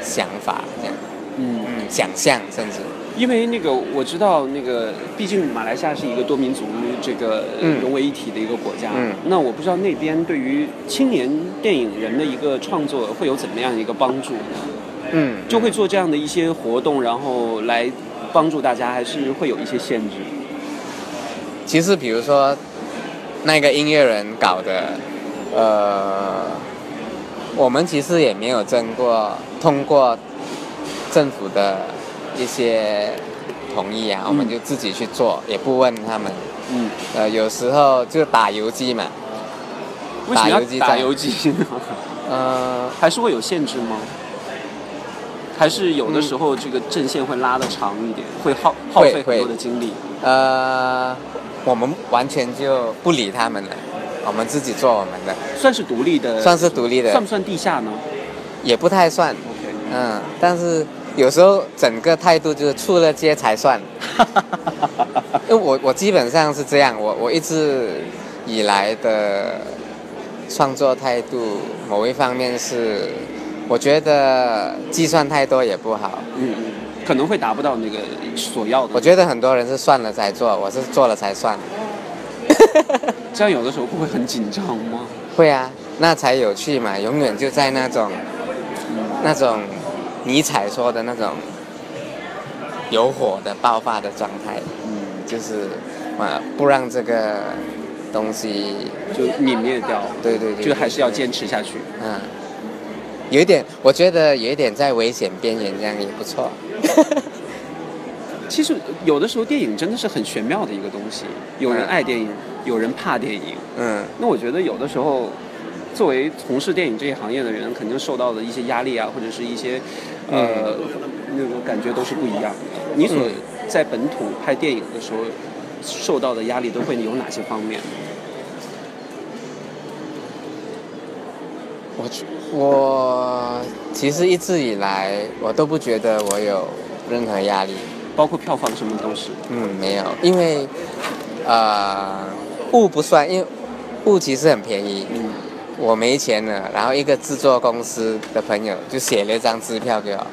[SPEAKER 3] 想法？这样，嗯嗯，想象甚至。
[SPEAKER 1] 因为那个我知道，那个毕竟马来西亚是一个多民族这个融为一体的一个国家。嗯。那我不知道那边对于青年电影人的一个创作会有怎么样一个帮助？嗯，就会做这样的一些活动，然后来帮助大家，还是会有一些限制。
[SPEAKER 3] 其实，比如说那个音乐人搞的，呃，我们其实也没有争过，通过政府的一些同意啊，我们就自己去做，也不问他们。嗯。呃，有时候就打游击嘛。
[SPEAKER 1] 打游击？打游击呢？呃，还是会有限制吗？还是有的时候这个阵线会拉的长一点，会耗耗费很多的精力。
[SPEAKER 3] 呃，我们完全就不理他们了，我们自己做我们的。
[SPEAKER 1] 算是独立的。
[SPEAKER 3] 算是独立的。
[SPEAKER 1] 算不算地下呢？
[SPEAKER 3] 也不太算。
[SPEAKER 1] OK。
[SPEAKER 3] 嗯，但是有时候整个态度就是出了街才算。因为我我基本上是这样，我我一直以来的创作态度，某一方面是。我觉得计算太多也不好，嗯嗯，
[SPEAKER 1] 可能会达不到那个所要的。
[SPEAKER 3] 我觉得很多人是算了才做，我是做了才算。
[SPEAKER 1] 这样有的时候不会很紧张吗？
[SPEAKER 3] 会啊，那才有趣嘛，永远就在那种，那种尼采说的那种有火的爆发的状态，
[SPEAKER 1] 嗯，
[SPEAKER 3] 就是啊，不让这个东西，
[SPEAKER 1] 就泯灭掉，
[SPEAKER 3] 对对对，
[SPEAKER 1] 就还是要
[SPEAKER 3] 对
[SPEAKER 1] 坚持下去。
[SPEAKER 3] 嗯，有一点，我觉得有一点在危险边缘，这样也不错。
[SPEAKER 1] 其实有的时候电影真的是很玄妙的一个东西，有人
[SPEAKER 3] 嗯
[SPEAKER 1] 爱电影，有人怕电影。
[SPEAKER 3] 嗯
[SPEAKER 1] 那我觉得有的时候，作为从事电影这一行业的人，肯定受到的一些压力啊，或者是一些呃、那种感觉都是不一样的。你所
[SPEAKER 3] 嗯
[SPEAKER 1] 在本土拍电影的时候，受到的压力都会有哪些方面？
[SPEAKER 3] 我我其实一直以来我都不觉得我有任何压力，
[SPEAKER 1] 包括票房什么都是。
[SPEAKER 3] 嗯，没有，因为呃物不算，因为物其实很便宜，
[SPEAKER 1] 嗯
[SPEAKER 3] 我没钱了，然后一个制作公司的朋友就写了一张支票给我，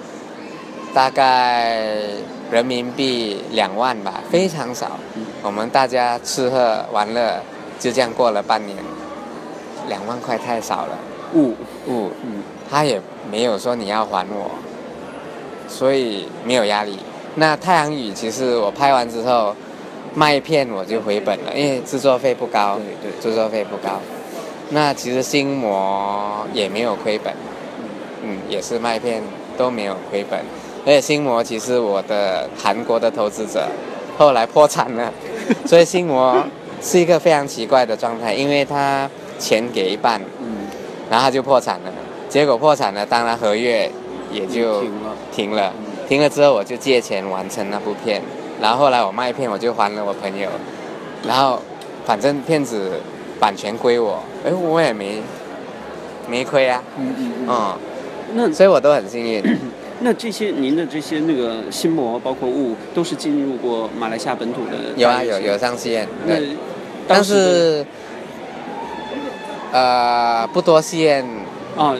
[SPEAKER 3] 大概人民币两万吧，非常少。
[SPEAKER 1] 嗯
[SPEAKER 3] 我们大家吃喝玩乐就这样过了半年，两万块太少了。
[SPEAKER 1] 物，
[SPEAKER 3] 物
[SPEAKER 1] 嗯
[SPEAKER 3] 他也没有说你要还我，所以没有压力。那太阳雨其实我拍完之后卖片我就回本了，因为制作费不高，
[SPEAKER 1] 对对
[SPEAKER 3] 制作费不高。那其实心魔也没有亏本，嗯，也是麦片都没有亏本。而且心魔其实我的韩国的投资者后来破产了，所以心魔是一个非常奇怪的状态，因为他钱给一半，
[SPEAKER 1] 嗯，
[SPEAKER 3] 然后他就破产了。结果破产了，当然合约也就
[SPEAKER 1] 停了。
[SPEAKER 3] 停了。停了之后，我就借钱完成那部片。然后后来我卖片，我就还了我朋友。然后反正片子版权归我，哎，我也没没亏啊。
[SPEAKER 1] 嗯嗯嗯。
[SPEAKER 3] 嗯，
[SPEAKER 1] 那
[SPEAKER 3] 所以我都很幸运。
[SPEAKER 1] 那这些您的这些那个心魔，包括物，都是进入过马来西亚本土的
[SPEAKER 3] 有啊，有有上戏院，
[SPEAKER 1] 那
[SPEAKER 3] 对。
[SPEAKER 1] 当
[SPEAKER 3] 但是呃，不多戏院。
[SPEAKER 1] 啊，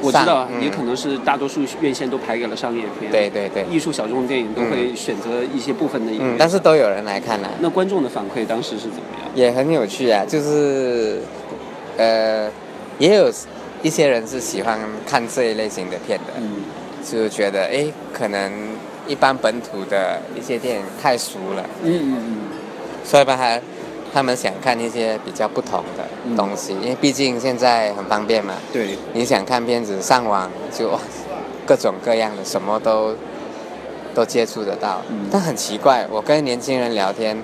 [SPEAKER 1] 我知道，
[SPEAKER 3] 嗯
[SPEAKER 1] 也可能是大多数院线都排给了商业片。
[SPEAKER 3] 对对对。
[SPEAKER 1] 艺术小众电影都会选择一些部分的影
[SPEAKER 3] 但是都有人来看了。
[SPEAKER 1] 那观众的反馈当时是怎么样？
[SPEAKER 3] 也很有趣啊，就是呃，也有一些人是喜欢看这一类型的片的，
[SPEAKER 1] 嗯
[SPEAKER 3] 就觉得哎，可能一般本土的一些电影太俗了，
[SPEAKER 1] 嗯嗯嗯
[SPEAKER 3] 所以吧，他他们想看一些比较不同的东西，因为毕竟现在很方便嘛，
[SPEAKER 1] 嗯，对，
[SPEAKER 3] 你想看片子上网就各种各样的什么都都接触得到，
[SPEAKER 1] 嗯
[SPEAKER 3] 但很奇怪，我跟年轻人聊天，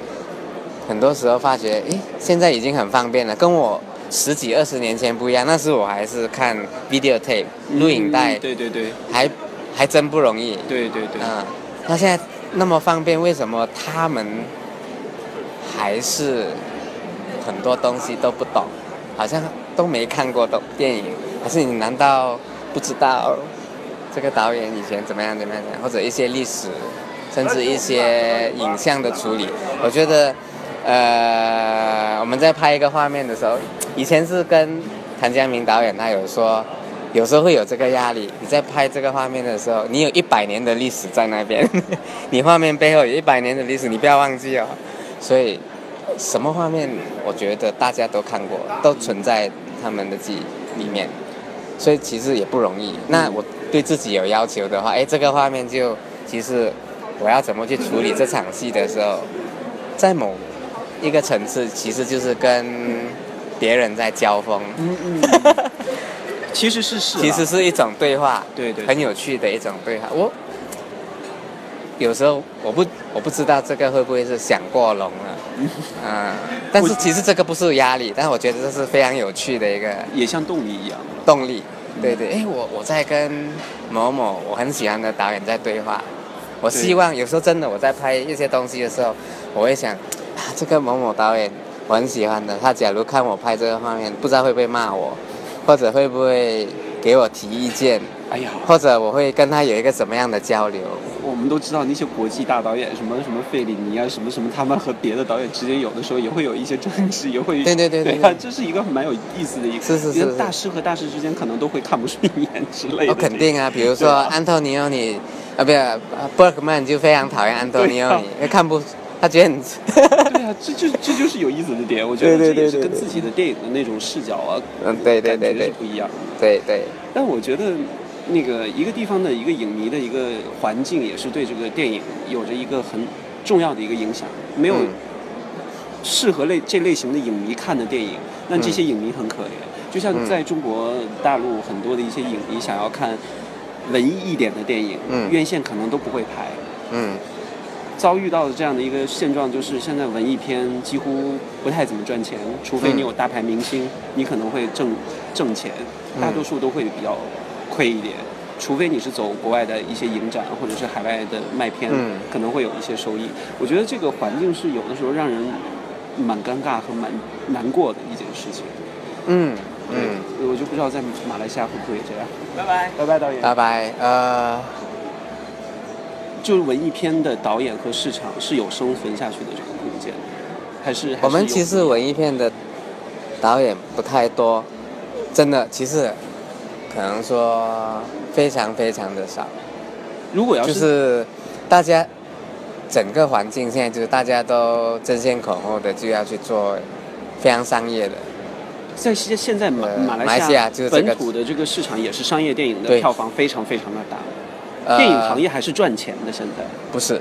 [SPEAKER 3] 很多时候发觉，诶，现在已经很方便了，跟我十几二十年前不一样。那时我还是看 video tape 录影带，
[SPEAKER 1] 嗯对对对
[SPEAKER 3] 还还真不容易。
[SPEAKER 1] 对对对。
[SPEAKER 3] 嗯，那现在那么方便，为什么他们还是很多东西都不懂，好像都没看过的电影？还是你难道不知道这个导演以前怎么样怎么样，或者一些历史，甚至一些影像的处理？我觉得，呃，我们在拍一个画面的时候，以前是跟谭家明导演他有说。有时候会有这个压力，你在拍这个画面的时候，你有一百年的历史在那边，你画面背后有一百年的历史，你不要忘记哦。所以，什么画面，我觉得大家都看过，都存在他们的记忆里面，所以其实也不容易。那我对自己有要求的话，哎，这个画面就其实我要怎么去处理这场戏的时候，在某一个层次，其实就是跟别人在交锋。
[SPEAKER 1] 嗯嗯。其实是是，
[SPEAKER 3] 其实是一种对话，
[SPEAKER 1] 对对
[SPEAKER 3] 很有趣的一种对话。我有时候我不我不知道这个会不会是想过龙了，嗯，但是其实这个不是压力，但是我觉得这是非常有趣的一个
[SPEAKER 1] 也像动力一样。
[SPEAKER 3] 动力。对对，哎，我我在跟某某我很喜欢的导演在对话，我希望有时候真的我在拍一些东西的时候，我会想啊，这个某某导演我很喜欢的，他假如看我拍这个画面，不知道会不会骂我，或者会不会给我提意见，
[SPEAKER 1] 哎呀，
[SPEAKER 3] 或者我会跟他有一个怎么样的交流？
[SPEAKER 1] 我们都知道那些国际大导演，什么什么费里尼啊，什么什么，他们和别的导演之间有的时候也会有一些争执，也会
[SPEAKER 3] 对对对对。
[SPEAKER 1] 对啊，这是一个蛮有意思的一个，
[SPEAKER 3] 是是是是。
[SPEAKER 1] 大师和大师之间可能都会看不顺眼之类的。
[SPEAKER 3] 哦，肯定啊，比如说安东尼奥尼，啊，不是伯克曼就非常讨厌安东尼奥尼，因为看不，他觉得很，
[SPEAKER 1] 对啊，这就这就是有意思的点，我觉得这也是跟自己的电影的那种视角啊，
[SPEAKER 3] 嗯，对对对对
[SPEAKER 1] 是不一样的。
[SPEAKER 3] 对对，
[SPEAKER 1] 但我觉得，那个一个地方的一个影迷的一个环境，也是对这个电影有着一个很重要的一个影响。没有
[SPEAKER 3] 嗯
[SPEAKER 1] 适合类这类型的影迷看的电影，那这些影迷很可怜。就像
[SPEAKER 3] 嗯
[SPEAKER 1] 在中国大陆很多的一些影迷想要看文艺一点的电影，
[SPEAKER 3] 嗯
[SPEAKER 1] 院线可能都不会拍。
[SPEAKER 3] 嗯
[SPEAKER 1] 遭遇到的这样的一个现状，就是现在文艺片几乎不太怎么赚钱，除非你有大牌明星，你可能会挣挣钱，
[SPEAKER 3] 嗯
[SPEAKER 1] 大多数都会比较亏一点。除非你是走国外的一些影展，或者是海外的卖片，
[SPEAKER 3] 嗯
[SPEAKER 1] 可能会有一些收益。我觉得这个环境是有的时候让人蛮尴尬和蛮难过的一件事情。
[SPEAKER 3] 嗯
[SPEAKER 1] 对，
[SPEAKER 3] 嗯，
[SPEAKER 1] 我就不知道在马来西亚会不会这样。拜拜，拜拜，导演。
[SPEAKER 3] 拜拜。呃，
[SPEAKER 1] 就是文艺片的导演和市场是有生存下去的这个空间，还是
[SPEAKER 3] 我们其实文艺片的导演不太多，真的，其实可能说非常非常的少。
[SPEAKER 1] 如果要
[SPEAKER 3] 就是大家整个环境现在就是大家都争先恐后的就要去做非常商业的，
[SPEAKER 1] 在现现在马
[SPEAKER 3] 呃
[SPEAKER 1] 马来
[SPEAKER 3] 西亚就是
[SPEAKER 1] 本土的这个市场也是商业电影的票房非常非常的大，
[SPEAKER 3] 呃
[SPEAKER 1] 电影行业还是赚钱的现在。
[SPEAKER 3] 不是，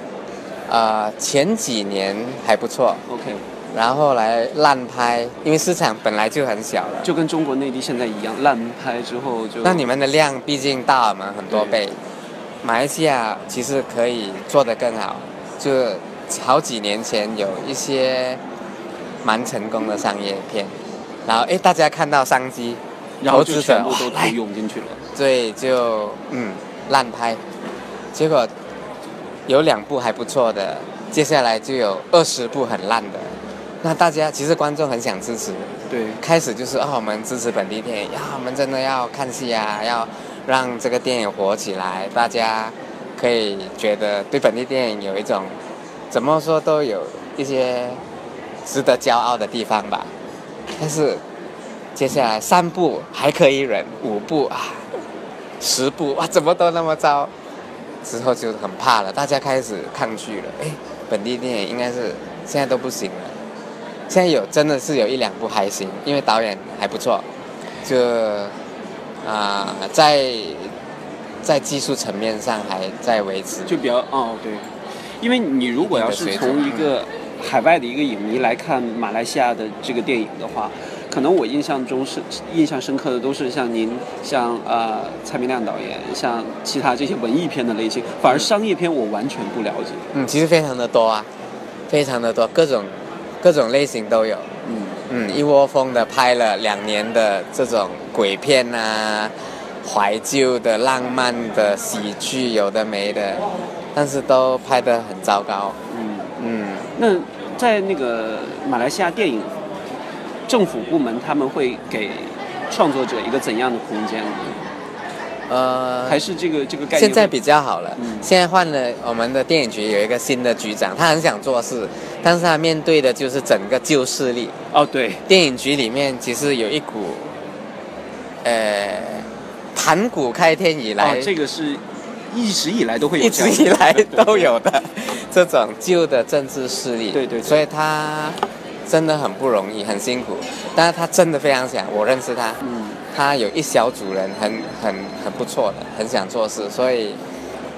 [SPEAKER 3] 呃，前几年还不错
[SPEAKER 1] ，OK，
[SPEAKER 3] 然后来烂拍，因为市场本来就很小了。
[SPEAKER 1] 就跟中国内地现在一样，烂拍之后就
[SPEAKER 3] 那你们的量毕竟大我们很多倍，马来西亚其实可以做得更好。就好几年前有一些蛮成功的商业片，然后哎大家看到商机，
[SPEAKER 1] 然后就全部都涌进去了。
[SPEAKER 3] 对，就嗯烂拍，结果有两部还不错的，接下来就有二十部很烂的。那大家其实观众很想支持，
[SPEAKER 1] 对，
[SPEAKER 3] 开始就是啊、我们支持本地电影，呀，我们真的要看戏啊，要让这个电影火起来，大家可以觉得对本地电影有一种怎么说都有一些值得骄傲的地方吧。但是接下来三部还可以忍，五部啊，十部哇，怎么都那么糟？之后就很怕了，大家开始抗拒了。哎，本地电影应该是现在都不行了。现在有真的是有一两部还行，因为导演还不错，就啊、在在技术层面上还在维持。
[SPEAKER 1] 就比较哦对，因为你如果要是从一个海外的一个影迷来看马来西亚的这个电影的话，可能我印象中是印象深刻的都是像您像呃蔡明亮导演，像其他这些文艺片的类型，反而商业片我完全不了解。
[SPEAKER 3] 嗯，其实非常的多啊，非常的多，各种各种类型都有。
[SPEAKER 1] 嗯，
[SPEAKER 3] 嗯，一窝蜂的拍了两年的这种鬼片啊，怀旧的、浪漫的、喜剧，有的没的，但是都拍得很糟糕。
[SPEAKER 1] 嗯，
[SPEAKER 3] 嗯，
[SPEAKER 1] 那在那个马来西亚电影政府部门，他们会给创作者一个怎样的空间呢？
[SPEAKER 3] 呃，
[SPEAKER 1] 还是这个这个概念？
[SPEAKER 3] 现在比较好了，
[SPEAKER 1] 嗯
[SPEAKER 3] 现在换了我们的电影局有一个新的局长，他很想做事，但是他面对的就是整个旧势力。
[SPEAKER 1] 哦对，
[SPEAKER 3] 电影局里面其实有一股，呃，盘古开天以来，
[SPEAKER 1] 哦这个是一直以来都会有
[SPEAKER 3] 一直以来都有的这种旧的政治势力。
[SPEAKER 1] 对对对
[SPEAKER 3] 所以他真的很不容易，很辛苦，但是他真的非常想，我认识他，
[SPEAKER 1] 嗯。
[SPEAKER 3] 他有一小组人很很很不错的，很想做事，所以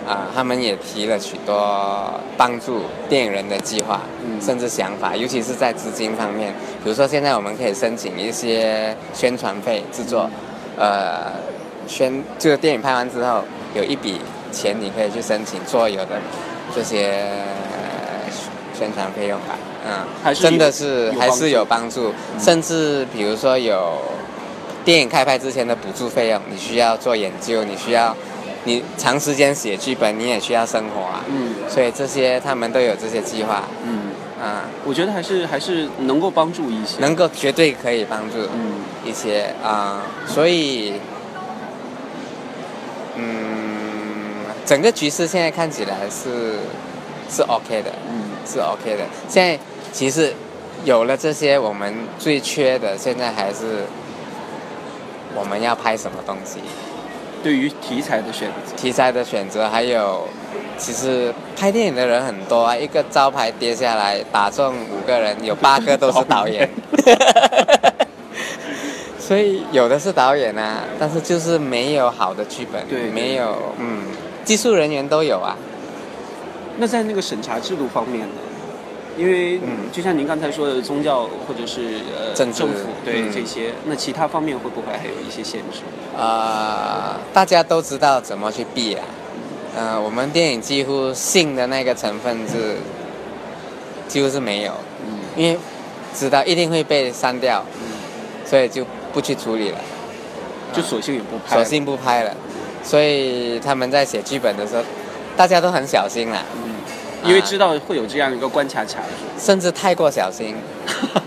[SPEAKER 3] 啊、他们也提了许多帮助电影人的计划，
[SPEAKER 1] 嗯。
[SPEAKER 3] 甚至想法，尤其是在资金方面，比如说现在我们可以申请一些宣传费制作，呃，宣就是电影拍完之后有一笔钱你可以去申请所有的这些呃宣传费用吧，嗯，
[SPEAKER 1] 还是
[SPEAKER 3] 真的是还是有
[SPEAKER 1] 帮
[SPEAKER 3] 帮助，甚至比如说有电影开拍之前的补助费用，你需要做研究，你需要你长时间写剧本，你也需要生活啊，
[SPEAKER 1] 嗯。
[SPEAKER 3] 所以这些他们都有这些计划，
[SPEAKER 1] 嗯，
[SPEAKER 3] 啊、
[SPEAKER 1] 我觉得还是还是能够帮助一些。
[SPEAKER 3] 能够绝对可以帮助
[SPEAKER 1] 嗯。
[SPEAKER 3] 一些啊、所以嗯，整个局势现在看起来是是 OK 的，
[SPEAKER 1] 嗯。
[SPEAKER 3] 是 OK 的。现在其实有了这些，我们最缺的现在还是我们要拍什么东西，
[SPEAKER 1] 对于题材的选择，
[SPEAKER 3] 题材的选择，还有其实拍电影的人很多啊，一个招牌跌下来打中五个人，有八个都是导演。所以有的是导演啊，但是就是没有好的剧本，
[SPEAKER 1] 对对
[SPEAKER 3] 没有嗯，技术人员都有啊，
[SPEAKER 1] 那在那个审查制度方面呢？因为
[SPEAKER 3] 嗯。
[SPEAKER 1] 就像您刚才说的，宗教或者是呃
[SPEAKER 3] 政
[SPEAKER 1] 政府对、
[SPEAKER 3] 嗯。
[SPEAKER 1] 这些，那其他方面会不会还有一些限制？
[SPEAKER 3] 呃，大家都知道怎么去避啊。呃，我们电影几乎性的那个成分是几乎是没有，
[SPEAKER 1] 嗯。
[SPEAKER 3] 因为知道一定会被删掉，
[SPEAKER 1] 嗯，
[SPEAKER 3] 所以就不去处理了，
[SPEAKER 1] 就索性也不拍，
[SPEAKER 3] 索性不拍了。所以他们在写剧本的时候，大家都很小心啦，
[SPEAKER 1] 嗯，因为知道会有这样一个关卡卡住。
[SPEAKER 3] 甚至太过小心，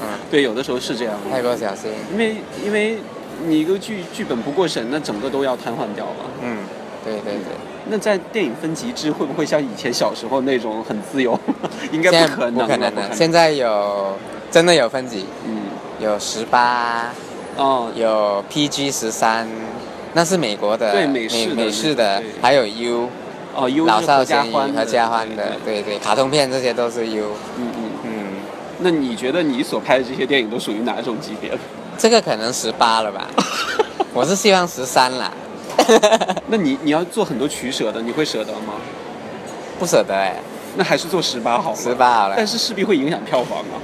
[SPEAKER 3] 嗯，
[SPEAKER 1] 对，有的时候是这样的，
[SPEAKER 3] 太过小心，
[SPEAKER 1] 因为因为你一个剧剧本不过审，那整个都要瘫痪掉了。
[SPEAKER 3] 嗯，对对对。
[SPEAKER 1] 那在电影分级制会不会像以前小时候那种很自由？应该不可能了，
[SPEAKER 3] 不可能
[SPEAKER 1] 不
[SPEAKER 3] 的。现在有真的有分级，
[SPEAKER 1] 嗯，
[SPEAKER 3] 有十八，
[SPEAKER 1] 哦，
[SPEAKER 3] 有 PG 十三，那是美国的，
[SPEAKER 1] 对美式的
[SPEAKER 3] 美式的，还有 U
[SPEAKER 1] 哦，，U
[SPEAKER 3] 老少咸宜
[SPEAKER 1] 家欢
[SPEAKER 3] 合家欢的，
[SPEAKER 1] 对，
[SPEAKER 3] 对对，卡通片这些都是 U，
[SPEAKER 1] 嗯嗯。
[SPEAKER 3] 嗯，
[SPEAKER 1] 那你觉得你所拍的这些电影都属于哪种级别？的？
[SPEAKER 3] 这个可能十八了吧，我是希望十三啦，
[SPEAKER 1] 那你你要做很多取舍的，你会舍得吗？
[SPEAKER 3] 不舍得哎，
[SPEAKER 1] 那还是做十八好了。
[SPEAKER 3] 十八好了。
[SPEAKER 1] 但，是势必会影响票房啊。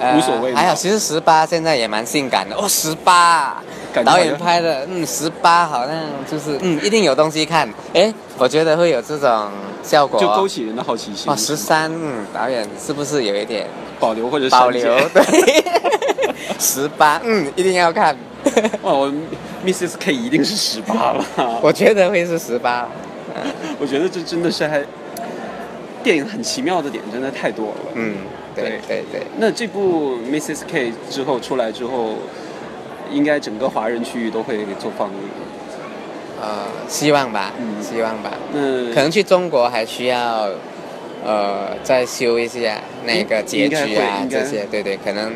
[SPEAKER 3] 呃
[SPEAKER 1] 无所谓嘛。
[SPEAKER 3] 还好，其实十八现在也蛮性感的。哦，十八，
[SPEAKER 1] 感觉好像
[SPEAKER 3] 拍的，嗯，十八好像就是嗯，一定有东西看。哎，我觉得会有这种效果，
[SPEAKER 1] 就勾起人的好奇心。
[SPEAKER 3] 哦，十三，嗯，导演是不是有一点
[SPEAKER 1] 保留或者
[SPEAKER 3] 保留？对，十八，嗯，一定要看。
[SPEAKER 1] 哇，我 Mrs. K 一定是十八了。
[SPEAKER 3] 我觉得会是十八。
[SPEAKER 1] 我觉得这真的是还电影很奇妙的点，真的太多了。
[SPEAKER 3] 嗯，对对对，
[SPEAKER 1] 那这部 Mrs. K 之后出来之后，应该整个华人区域都会做放映。
[SPEAKER 3] 呃，希望吧，
[SPEAKER 1] 嗯
[SPEAKER 3] 希望吧。
[SPEAKER 1] 嗯
[SPEAKER 3] 可能去中国还需要，呃，再修一下那个结局啊这些，对对，可能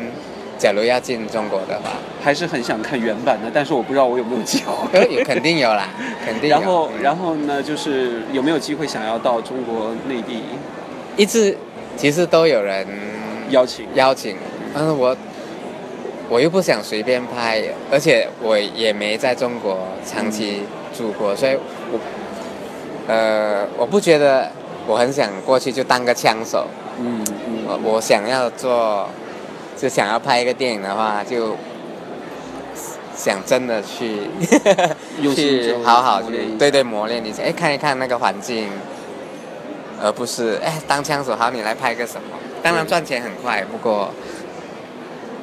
[SPEAKER 3] 假如要进中国的话，
[SPEAKER 1] 还是很想看原版的，但是我不知道我有没有机会。
[SPEAKER 3] 肯定有啦，肯定有。
[SPEAKER 1] 然后，
[SPEAKER 3] 嗯
[SPEAKER 1] 然后呢，就是有没有机会想要到中国内地
[SPEAKER 3] 一直其实都有人
[SPEAKER 1] 邀请？
[SPEAKER 3] 邀请，但是我我又不想随便拍，而且我也没在中国长期住过，所以我呃我不觉得我很想过去就当个枪手，
[SPEAKER 1] 嗯
[SPEAKER 3] 我
[SPEAKER 1] 嗯，
[SPEAKER 3] 我想要做，就想要拍一个电影的话，就想真的去 去好好去对对磨练一下，哎看一看那个环境，而不是哎当枪手好你来拍个什么，当然赚钱很快，不过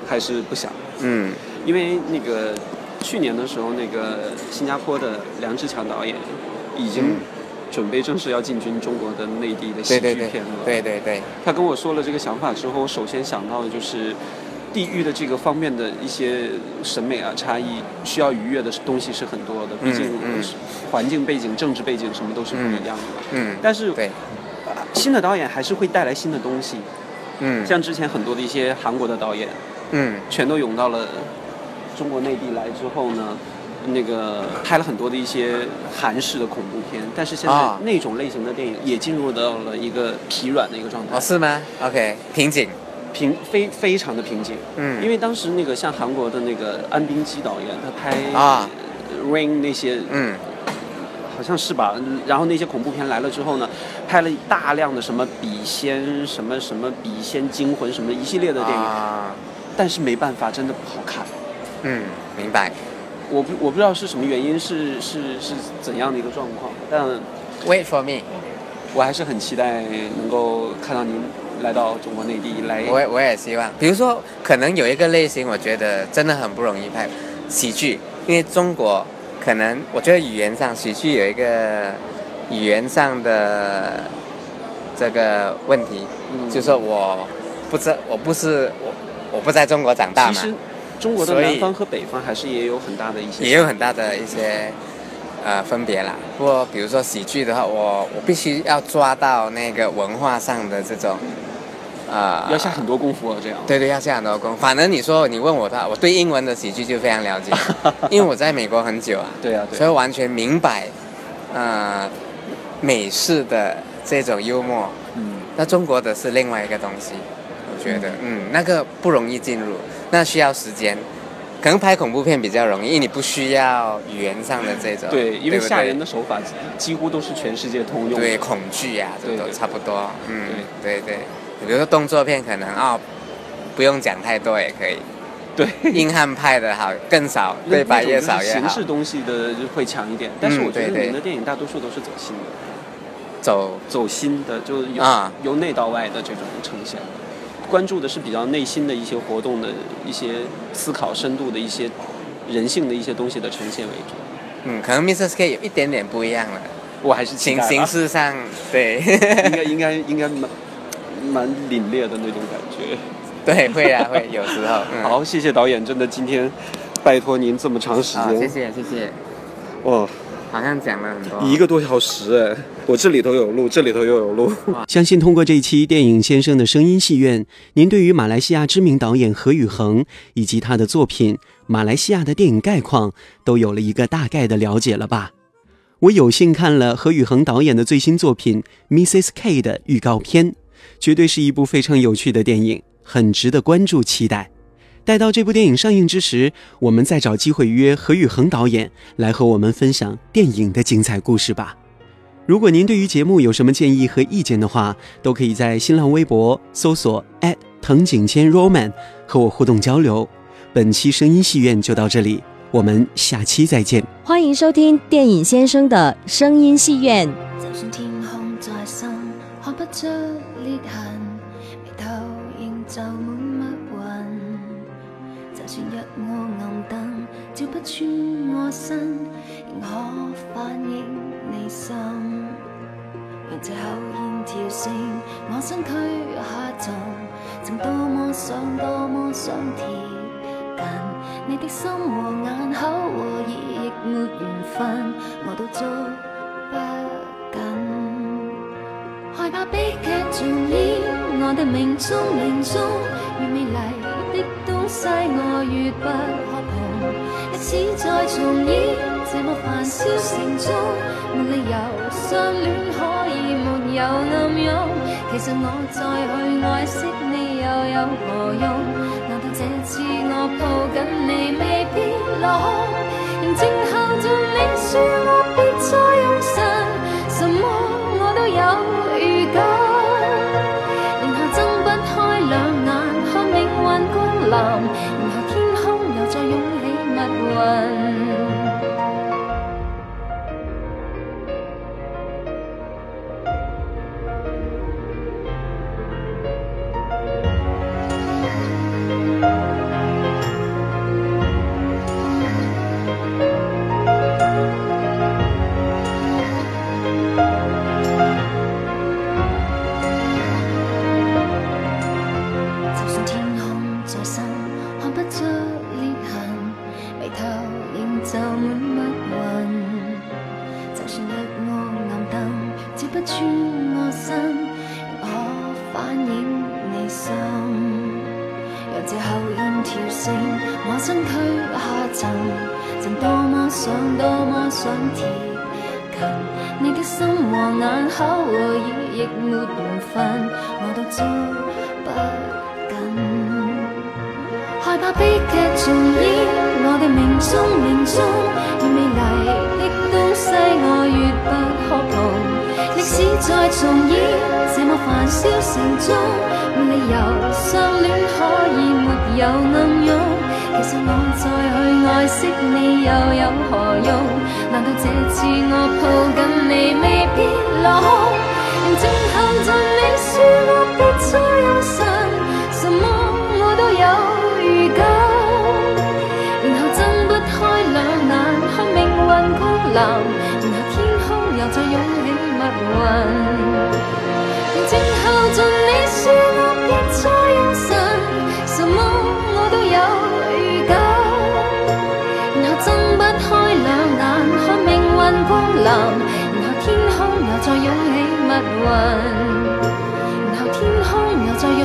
[SPEAKER 1] 还是不想，
[SPEAKER 3] 嗯。
[SPEAKER 1] 因为那个去年的时候，那个新加坡的梁志强导演已经
[SPEAKER 3] 嗯。
[SPEAKER 1] 准备正式要进军中国的内地的喜剧片了。
[SPEAKER 3] 对对对，
[SPEAKER 1] 他跟我说了这个想法之后，我首先想到的就是地域的这个方面的一些审美啊差异，需要逾越的东西是很多的。毕竟
[SPEAKER 3] 嗯。
[SPEAKER 1] 环境背景、政治背景什么都是不一样的。
[SPEAKER 3] 嗯。
[SPEAKER 1] 但是
[SPEAKER 3] 对。
[SPEAKER 1] 新的导演还是会带来新的东西，
[SPEAKER 3] 嗯。
[SPEAKER 1] 像之前很多的一些韩国的导演，
[SPEAKER 3] 嗯
[SPEAKER 1] 全都涌到了中国内地来之后呢。那个拍了很多的一些韩式的恐怖片，但是现在
[SPEAKER 3] 啊
[SPEAKER 1] 那种类型的电影也进入到了一个疲软的一个状态。
[SPEAKER 3] 哦是吗？OK 瓶颈，
[SPEAKER 1] 平非非常的瓶颈，
[SPEAKER 3] 嗯
[SPEAKER 1] 因为当时那个像韩国的那个安冰基导演，他拍
[SPEAKER 3] 啊
[SPEAKER 1] 呃 Rain 那些，
[SPEAKER 3] 嗯
[SPEAKER 1] 好像是吧？然后那些恐怖片来了之后呢，拍了大量的什么笔仙、什么什么笔仙惊魂什么一系列的电影，
[SPEAKER 3] 啊
[SPEAKER 1] 但是没办法，真的不好看。
[SPEAKER 3] 嗯明白。
[SPEAKER 1] 我不我不知道是什么原因，是是是怎样的一个状况，但
[SPEAKER 3] Wait for me。
[SPEAKER 1] 我还是很期待能够看到您来到中国内地来。
[SPEAKER 3] 我也我也希望，比如说，可能有一个类型，我觉得真的很不容易拍喜剧，因为中国可能我觉得语言上喜剧有一个语言上的这个问题，
[SPEAKER 1] 嗯
[SPEAKER 3] 就是说我不知我不是我我不在中国长大嘛，
[SPEAKER 1] 其实中国的南方和北方还是也有很大的一些
[SPEAKER 3] 也有很大的一些呃分别啦。不过比如说喜剧的话，我我必须要抓到那个文化上的这种呃
[SPEAKER 1] 要下很多功夫哦，这样。
[SPEAKER 3] 对对，要下很多功夫。反正你说你问我的话，我对英文的喜剧就非常了解，因为我在美国很久啊，
[SPEAKER 1] 对啊，对
[SPEAKER 3] 所以完全明白，呃，美式的这种幽默。
[SPEAKER 1] 嗯，
[SPEAKER 3] 那中国的是另外一个东西，我觉得，嗯，那个不容易进入，那需要时间。可能拍恐怖片比较容易，因为你不需要语言上的这种。
[SPEAKER 1] 对，因为吓人的手法几乎都是全世界通用的。
[SPEAKER 3] 对恐惧呀、这都差不多。嗯，对对。比如说动作片，可能哦，不用讲太多也可以。
[SPEAKER 1] 对，
[SPEAKER 3] 硬汉派的好，更少，对白越少越好
[SPEAKER 1] 形式。东西的就会强一点，但是我觉得
[SPEAKER 3] 对对
[SPEAKER 1] 您的电影大多数都是走心的，
[SPEAKER 3] 走，
[SPEAKER 1] 走心的，就是由、
[SPEAKER 3] 啊
[SPEAKER 1] 由内到外的这种呈现。关注的是比较内心的一些活动的一些思考深度的一些人性的一些东西的呈现为主。
[SPEAKER 3] 嗯，可能 Mr. K 有一点点不一样了，
[SPEAKER 1] 我还是期
[SPEAKER 3] 形形式上，对，
[SPEAKER 1] 应该应该应该蛮蛮凛冽的那种感觉。
[SPEAKER 3] 对，会啊，会有时候。嗯、
[SPEAKER 1] 好，谢谢导演，真的今天拜托您这么长时
[SPEAKER 3] 好，
[SPEAKER 1] 间，
[SPEAKER 3] 谢谢谢谢，
[SPEAKER 1] 哇，
[SPEAKER 3] 好像讲了很多。
[SPEAKER 1] 一个多小时哎，我这里头有录，这里头又有录。
[SPEAKER 2] 相信通过这一期电影先生的声音戏院，您对于马来西亚知名导演何宇恒以及他的作品《马来西亚的电影概况》都有了一个大概的了解了吧？我有幸看了何宇恒导演的最新作品《Mrs. K》的预告片，绝对是一部非常有趣的电影，很值得关注期待。待到这部电影上映之时，我们再找机会约何宇恒导演来和我们分享电影的精彩故事吧。如果您对于节目有什么建议和意见的话，都可以在新浪微博搜索藤井千 Roman 和我互动交流。本期声音戏院就到这里，我们下期再见。
[SPEAKER 4] 欢迎收听电影先生的声音戏院。
[SPEAKER 5] 就算天空再深，看不出穿我身，仍可反映你心。让这口煙跳升，我身軀下沉，曾多麼想，多麼想贴近你的心和眼口和耳，亦沒緣分，我都捉不緊。害怕悲劇重演，我的命中命中，越美麗的東西我越不可碰。歷史再重演，這麼繁嚣城中，没理由相戀可以沒有暗涌。其實我再去愛惜你又有何用？難道這次我抱緊你未必落空？仍靜候着你說我別再用神，什麼我都有預感。然後睁不開兩眼看命運光临，起你的心和眼口和耳，亦没缘分，我都捉不紧。害怕悲剧重演，我的命中命中，小城中，沒理由相戀可以沒有暗湧。其實我再去愛惜你又有何用？難道這次我抱緊你未必落空？仍靜候着你說我別再用神，什麼我都有預感。然後睜不開兩眼看命運光臨，然後天空又再湧起密雲。静候着你说我别再有神，什么我都有预感。然后睁不开两眼看命运光临，然后天空又再涌起密云，然后天空又再涌